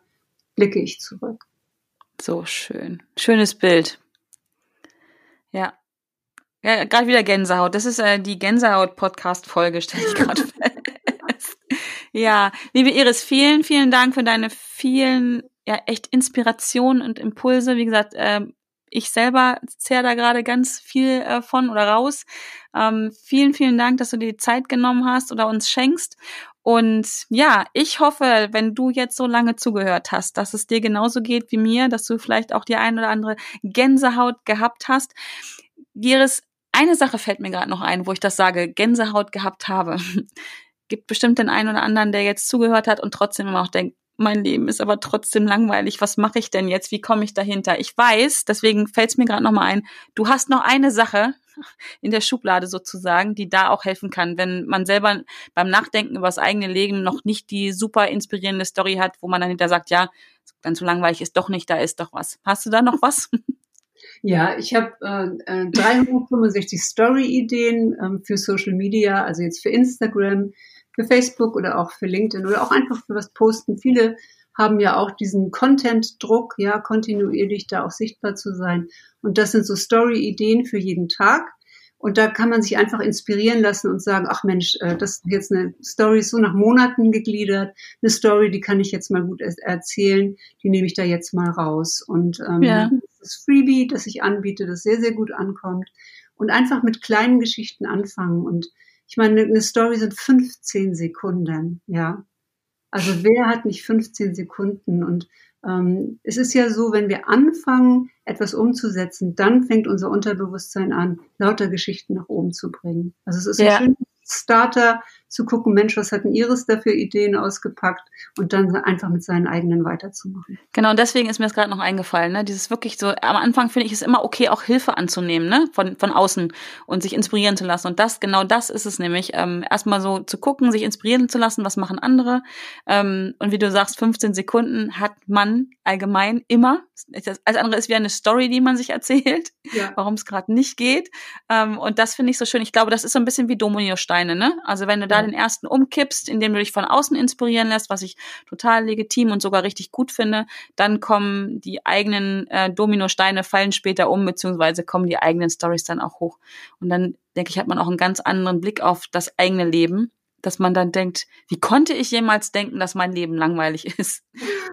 blicke ich zurück? So schön. Schönes Bild. Ja. Ja, gerade wieder Gänsehaut. Das ist äh, die Gänsehaut-Podcast-Folge, stelle ich gerade fest. ja, liebe Iris, vielen, vielen Dank für deine vielen, ja, echt Inspirationen und Impulse. Wie gesagt, äh, ich selber zehre da gerade ganz viel äh, von oder raus. Ähm, vielen, vielen Dank, dass du dir die Zeit genommen hast oder uns schenkst. Und ja, ich hoffe, wenn du jetzt so lange zugehört hast, dass es dir genauso geht wie mir, dass du vielleicht auch die ein oder andere Gänsehaut gehabt hast. Iris, eine Sache fällt mir gerade noch ein, wo ich das sage, Gänsehaut gehabt habe. Gibt bestimmt den einen oder anderen, der jetzt zugehört hat und trotzdem immer auch denkt, mein Leben ist aber trotzdem langweilig. Was mache ich denn jetzt? Wie komme ich dahinter? Ich weiß, deswegen fällt es mir gerade nochmal ein, du hast noch eine Sache in der Schublade sozusagen, die da auch helfen kann, wenn man selber beim Nachdenken über das eigene Leben noch nicht die super inspirierende Story hat, wo man dann hinter sagt, ja, ganz so langweilig ist doch nicht, da ist doch was. Hast du da noch was? Ja, ich habe äh, 365 äh, Story-Ideen ähm, für Social Media, also jetzt für Instagram, für Facebook oder auch für LinkedIn oder auch einfach für was posten. Viele haben ja auch diesen Content-Druck, ja, kontinuierlich da auch sichtbar zu sein. Und das sind so Story-Ideen für jeden Tag. Und da kann man sich einfach inspirieren lassen und sagen, ach Mensch, äh, das ist jetzt eine Story so nach Monaten gegliedert, eine Story, die kann ich jetzt mal gut erzählen, die nehme ich da jetzt mal raus. Und ähm, ja. das Freebie, das ich anbiete, das sehr, sehr gut ankommt. Und einfach mit kleinen Geschichten anfangen und ich meine, eine Story sind 15 Sekunden, ja. Also wer hat nicht 15 Sekunden? Und ähm, es ist ja so, wenn wir anfangen, etwas umzusetzen, dann fängt unser Unterbewusstsein an, lauter Geschichten nach oben zu bringen. Also es ist ja. ein schönes Starter zu gucken, Mensch, was hat denn Iris da für Ideen ausgepackt und dann einfach mit seinen eigenen weiterzumachen. Genau, und deswegen ist mir das gerade noch eingefallen, ne? Dieses wirklich so, am Anfang finde ich es immer okay, auch Hilfe anzunehmen, ne? Von, von außen und sich inspirieren zu lassen. Und das, genau das ist es nämlich, ähm, erstmal so zu gucken, sich inspirieren zu lassen, was machen andere. Ähm, und wie du sagst, 15 Sekunden hat man allgemein immer. Als andere ist wie eine Story, die man sich erzählt, ja. warum es gerade nicht geht. Ähm, und das finde ich so schön. Ich glaube, das ist so ein bisschen wie Dominosteine, ne? Also wenn du da den ersten umkippst, indem du dich von außen inspirieren lässt, was ich total legitim und sogar richtig gut finde, dann kommen die eigenen äh, Dominosteine fallen später um, beziehungsweise kommen die eigenen Stories dann auch hoch. Und dann denke ich, hat man auch einen ganz anderen Blick auf das eigene Leben dass man dann denkt, wie konnte ich jemals denken, dass mein Leben langweilig ist?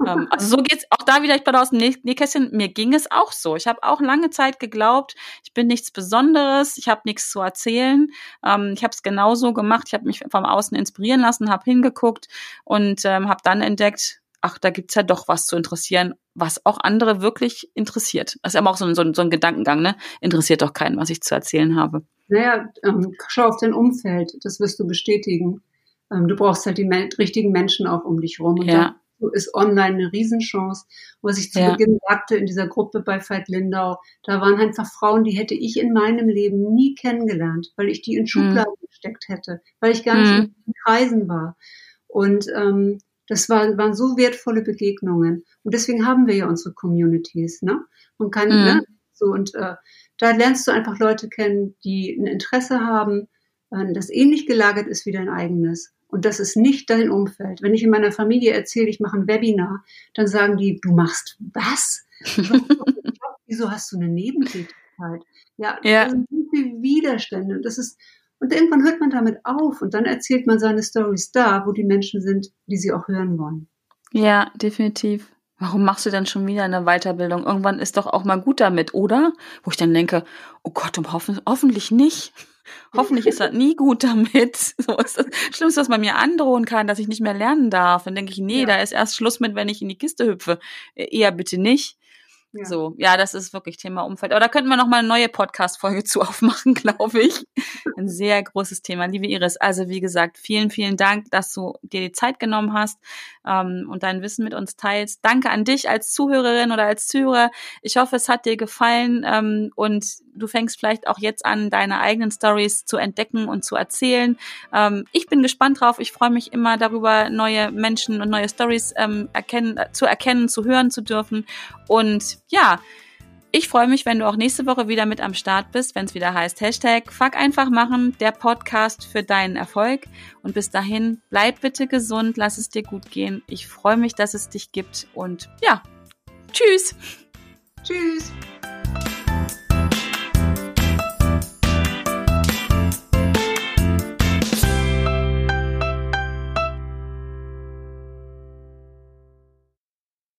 ähm, also so geht's auch da wieder, ich bin aus dem Nähkästchen, mir ging es auch so. Ich habe auch lange Zeit geglaubt, ich bin nichts Besonderes, ich habe nichts zu erzählen. Ähm, ich habe es genauso gemacht, ich habe mich vom Außen inspirieren lassen, habe hingeguckt und ähm, habe dann entdeckt, ach, da gibt's ja doch was zu interessieren, was auch andere wirklich interessiert. Das ist aber auch so ein, so ein, so ein Gedankengang, ne? Interessiert doch keinen, was ich zu erzählen habe. Naja, ähm, schau auf dein Umfeld, das wirst du bestätigen. Ähm, du brauchst halt die me richtigen Menschen auch um dich rum. Und ja. da ist online eine Riesenchance. Was ich zu ja. Beginn sagte in dieser Gruppe bei Veit Lindau, da waren einfach Frauen, die hätte ich in meinem Leben nie kennengelernt, weil ich die in Schubladen mhm. gesteckt hätte, weil ich gar nicht mhm. in den Kreisen war. Und ähm, Das waren, waren so wertvolle Begegnungen. Und deswegen haben wir ja unsere Communities, ne? Und kann, mhm. ne? So, und äh, da lernst du einfach Leute kennen, die ein Interesse haben, äh, das ähnlich gelagert ist wie dein eigenes. Und das ist nicht dein Umfeld. Wenn ich in meiner Familie erzähle, ich mache ein Webinar, dann sagen die, du machst was? Wieso hast du eine Nebentätigkeit? Ja, ja. da sind so viele Widerstände. Das ist, und irgendwann hört man damit auf und dann erzählt man seine Stories da, wo die Menschen sind, die sie auch hören wollen. Ja, definitiv. Warum machst du denn schon wieder eine Weiterbildung? Irgendwann ist doch auch mal gut damit, oder? Wo ich dann denke, oh Gott, um hoffen, hoffentlich nicht. Hoffentlich ist das nie gut damit. So ist das Schlimmste, was man mir androhen kann, dass ich nicht mehr lernen darf. Dann denke ich, nee, ja. da ist erst Schluss mit, wenn ich in die Kiste hüpfe. E-, eher bitte nicht. Ja. So, ja, das ist wirklich Thema Umfeld. Aber da könnten wir noch mal eine neue Podcast-Folge zu aufmachen, glaube ich. Ein sehr großes Thema, liebe Iris. Also wie gesagt, vielen, vielen Dank, dass du dir die Zeit genommen hast ähm, und dein Wissen mit uns teilst. Danke an dich als Zuhörerin oder als Zuhörer. Ich hoffe, es hat dir gefallen ähm, und du fängst vielleicht auch jetzt an, deine eigenen Stories zu entdecken und zu erzählen. Ähm, ich bin gespannt drauf. Ich freue mich immer darüber, neue Menschen und neue Stories ähm, erkennen, zu erkennen, zu hören zu dürfen. Und ja, ich freue mich, wenn du auch nächste Woche wieder mit am Start bist, wenn es wieder heißt Hashtag Fuck einfach machen, der Podcast für deinen Erfolg. Und bis dahin, bleib bitte gesund, lass es dir gut gehen. Ich freue mich, dass es dich gibt und ja, tschüss. Tschüss.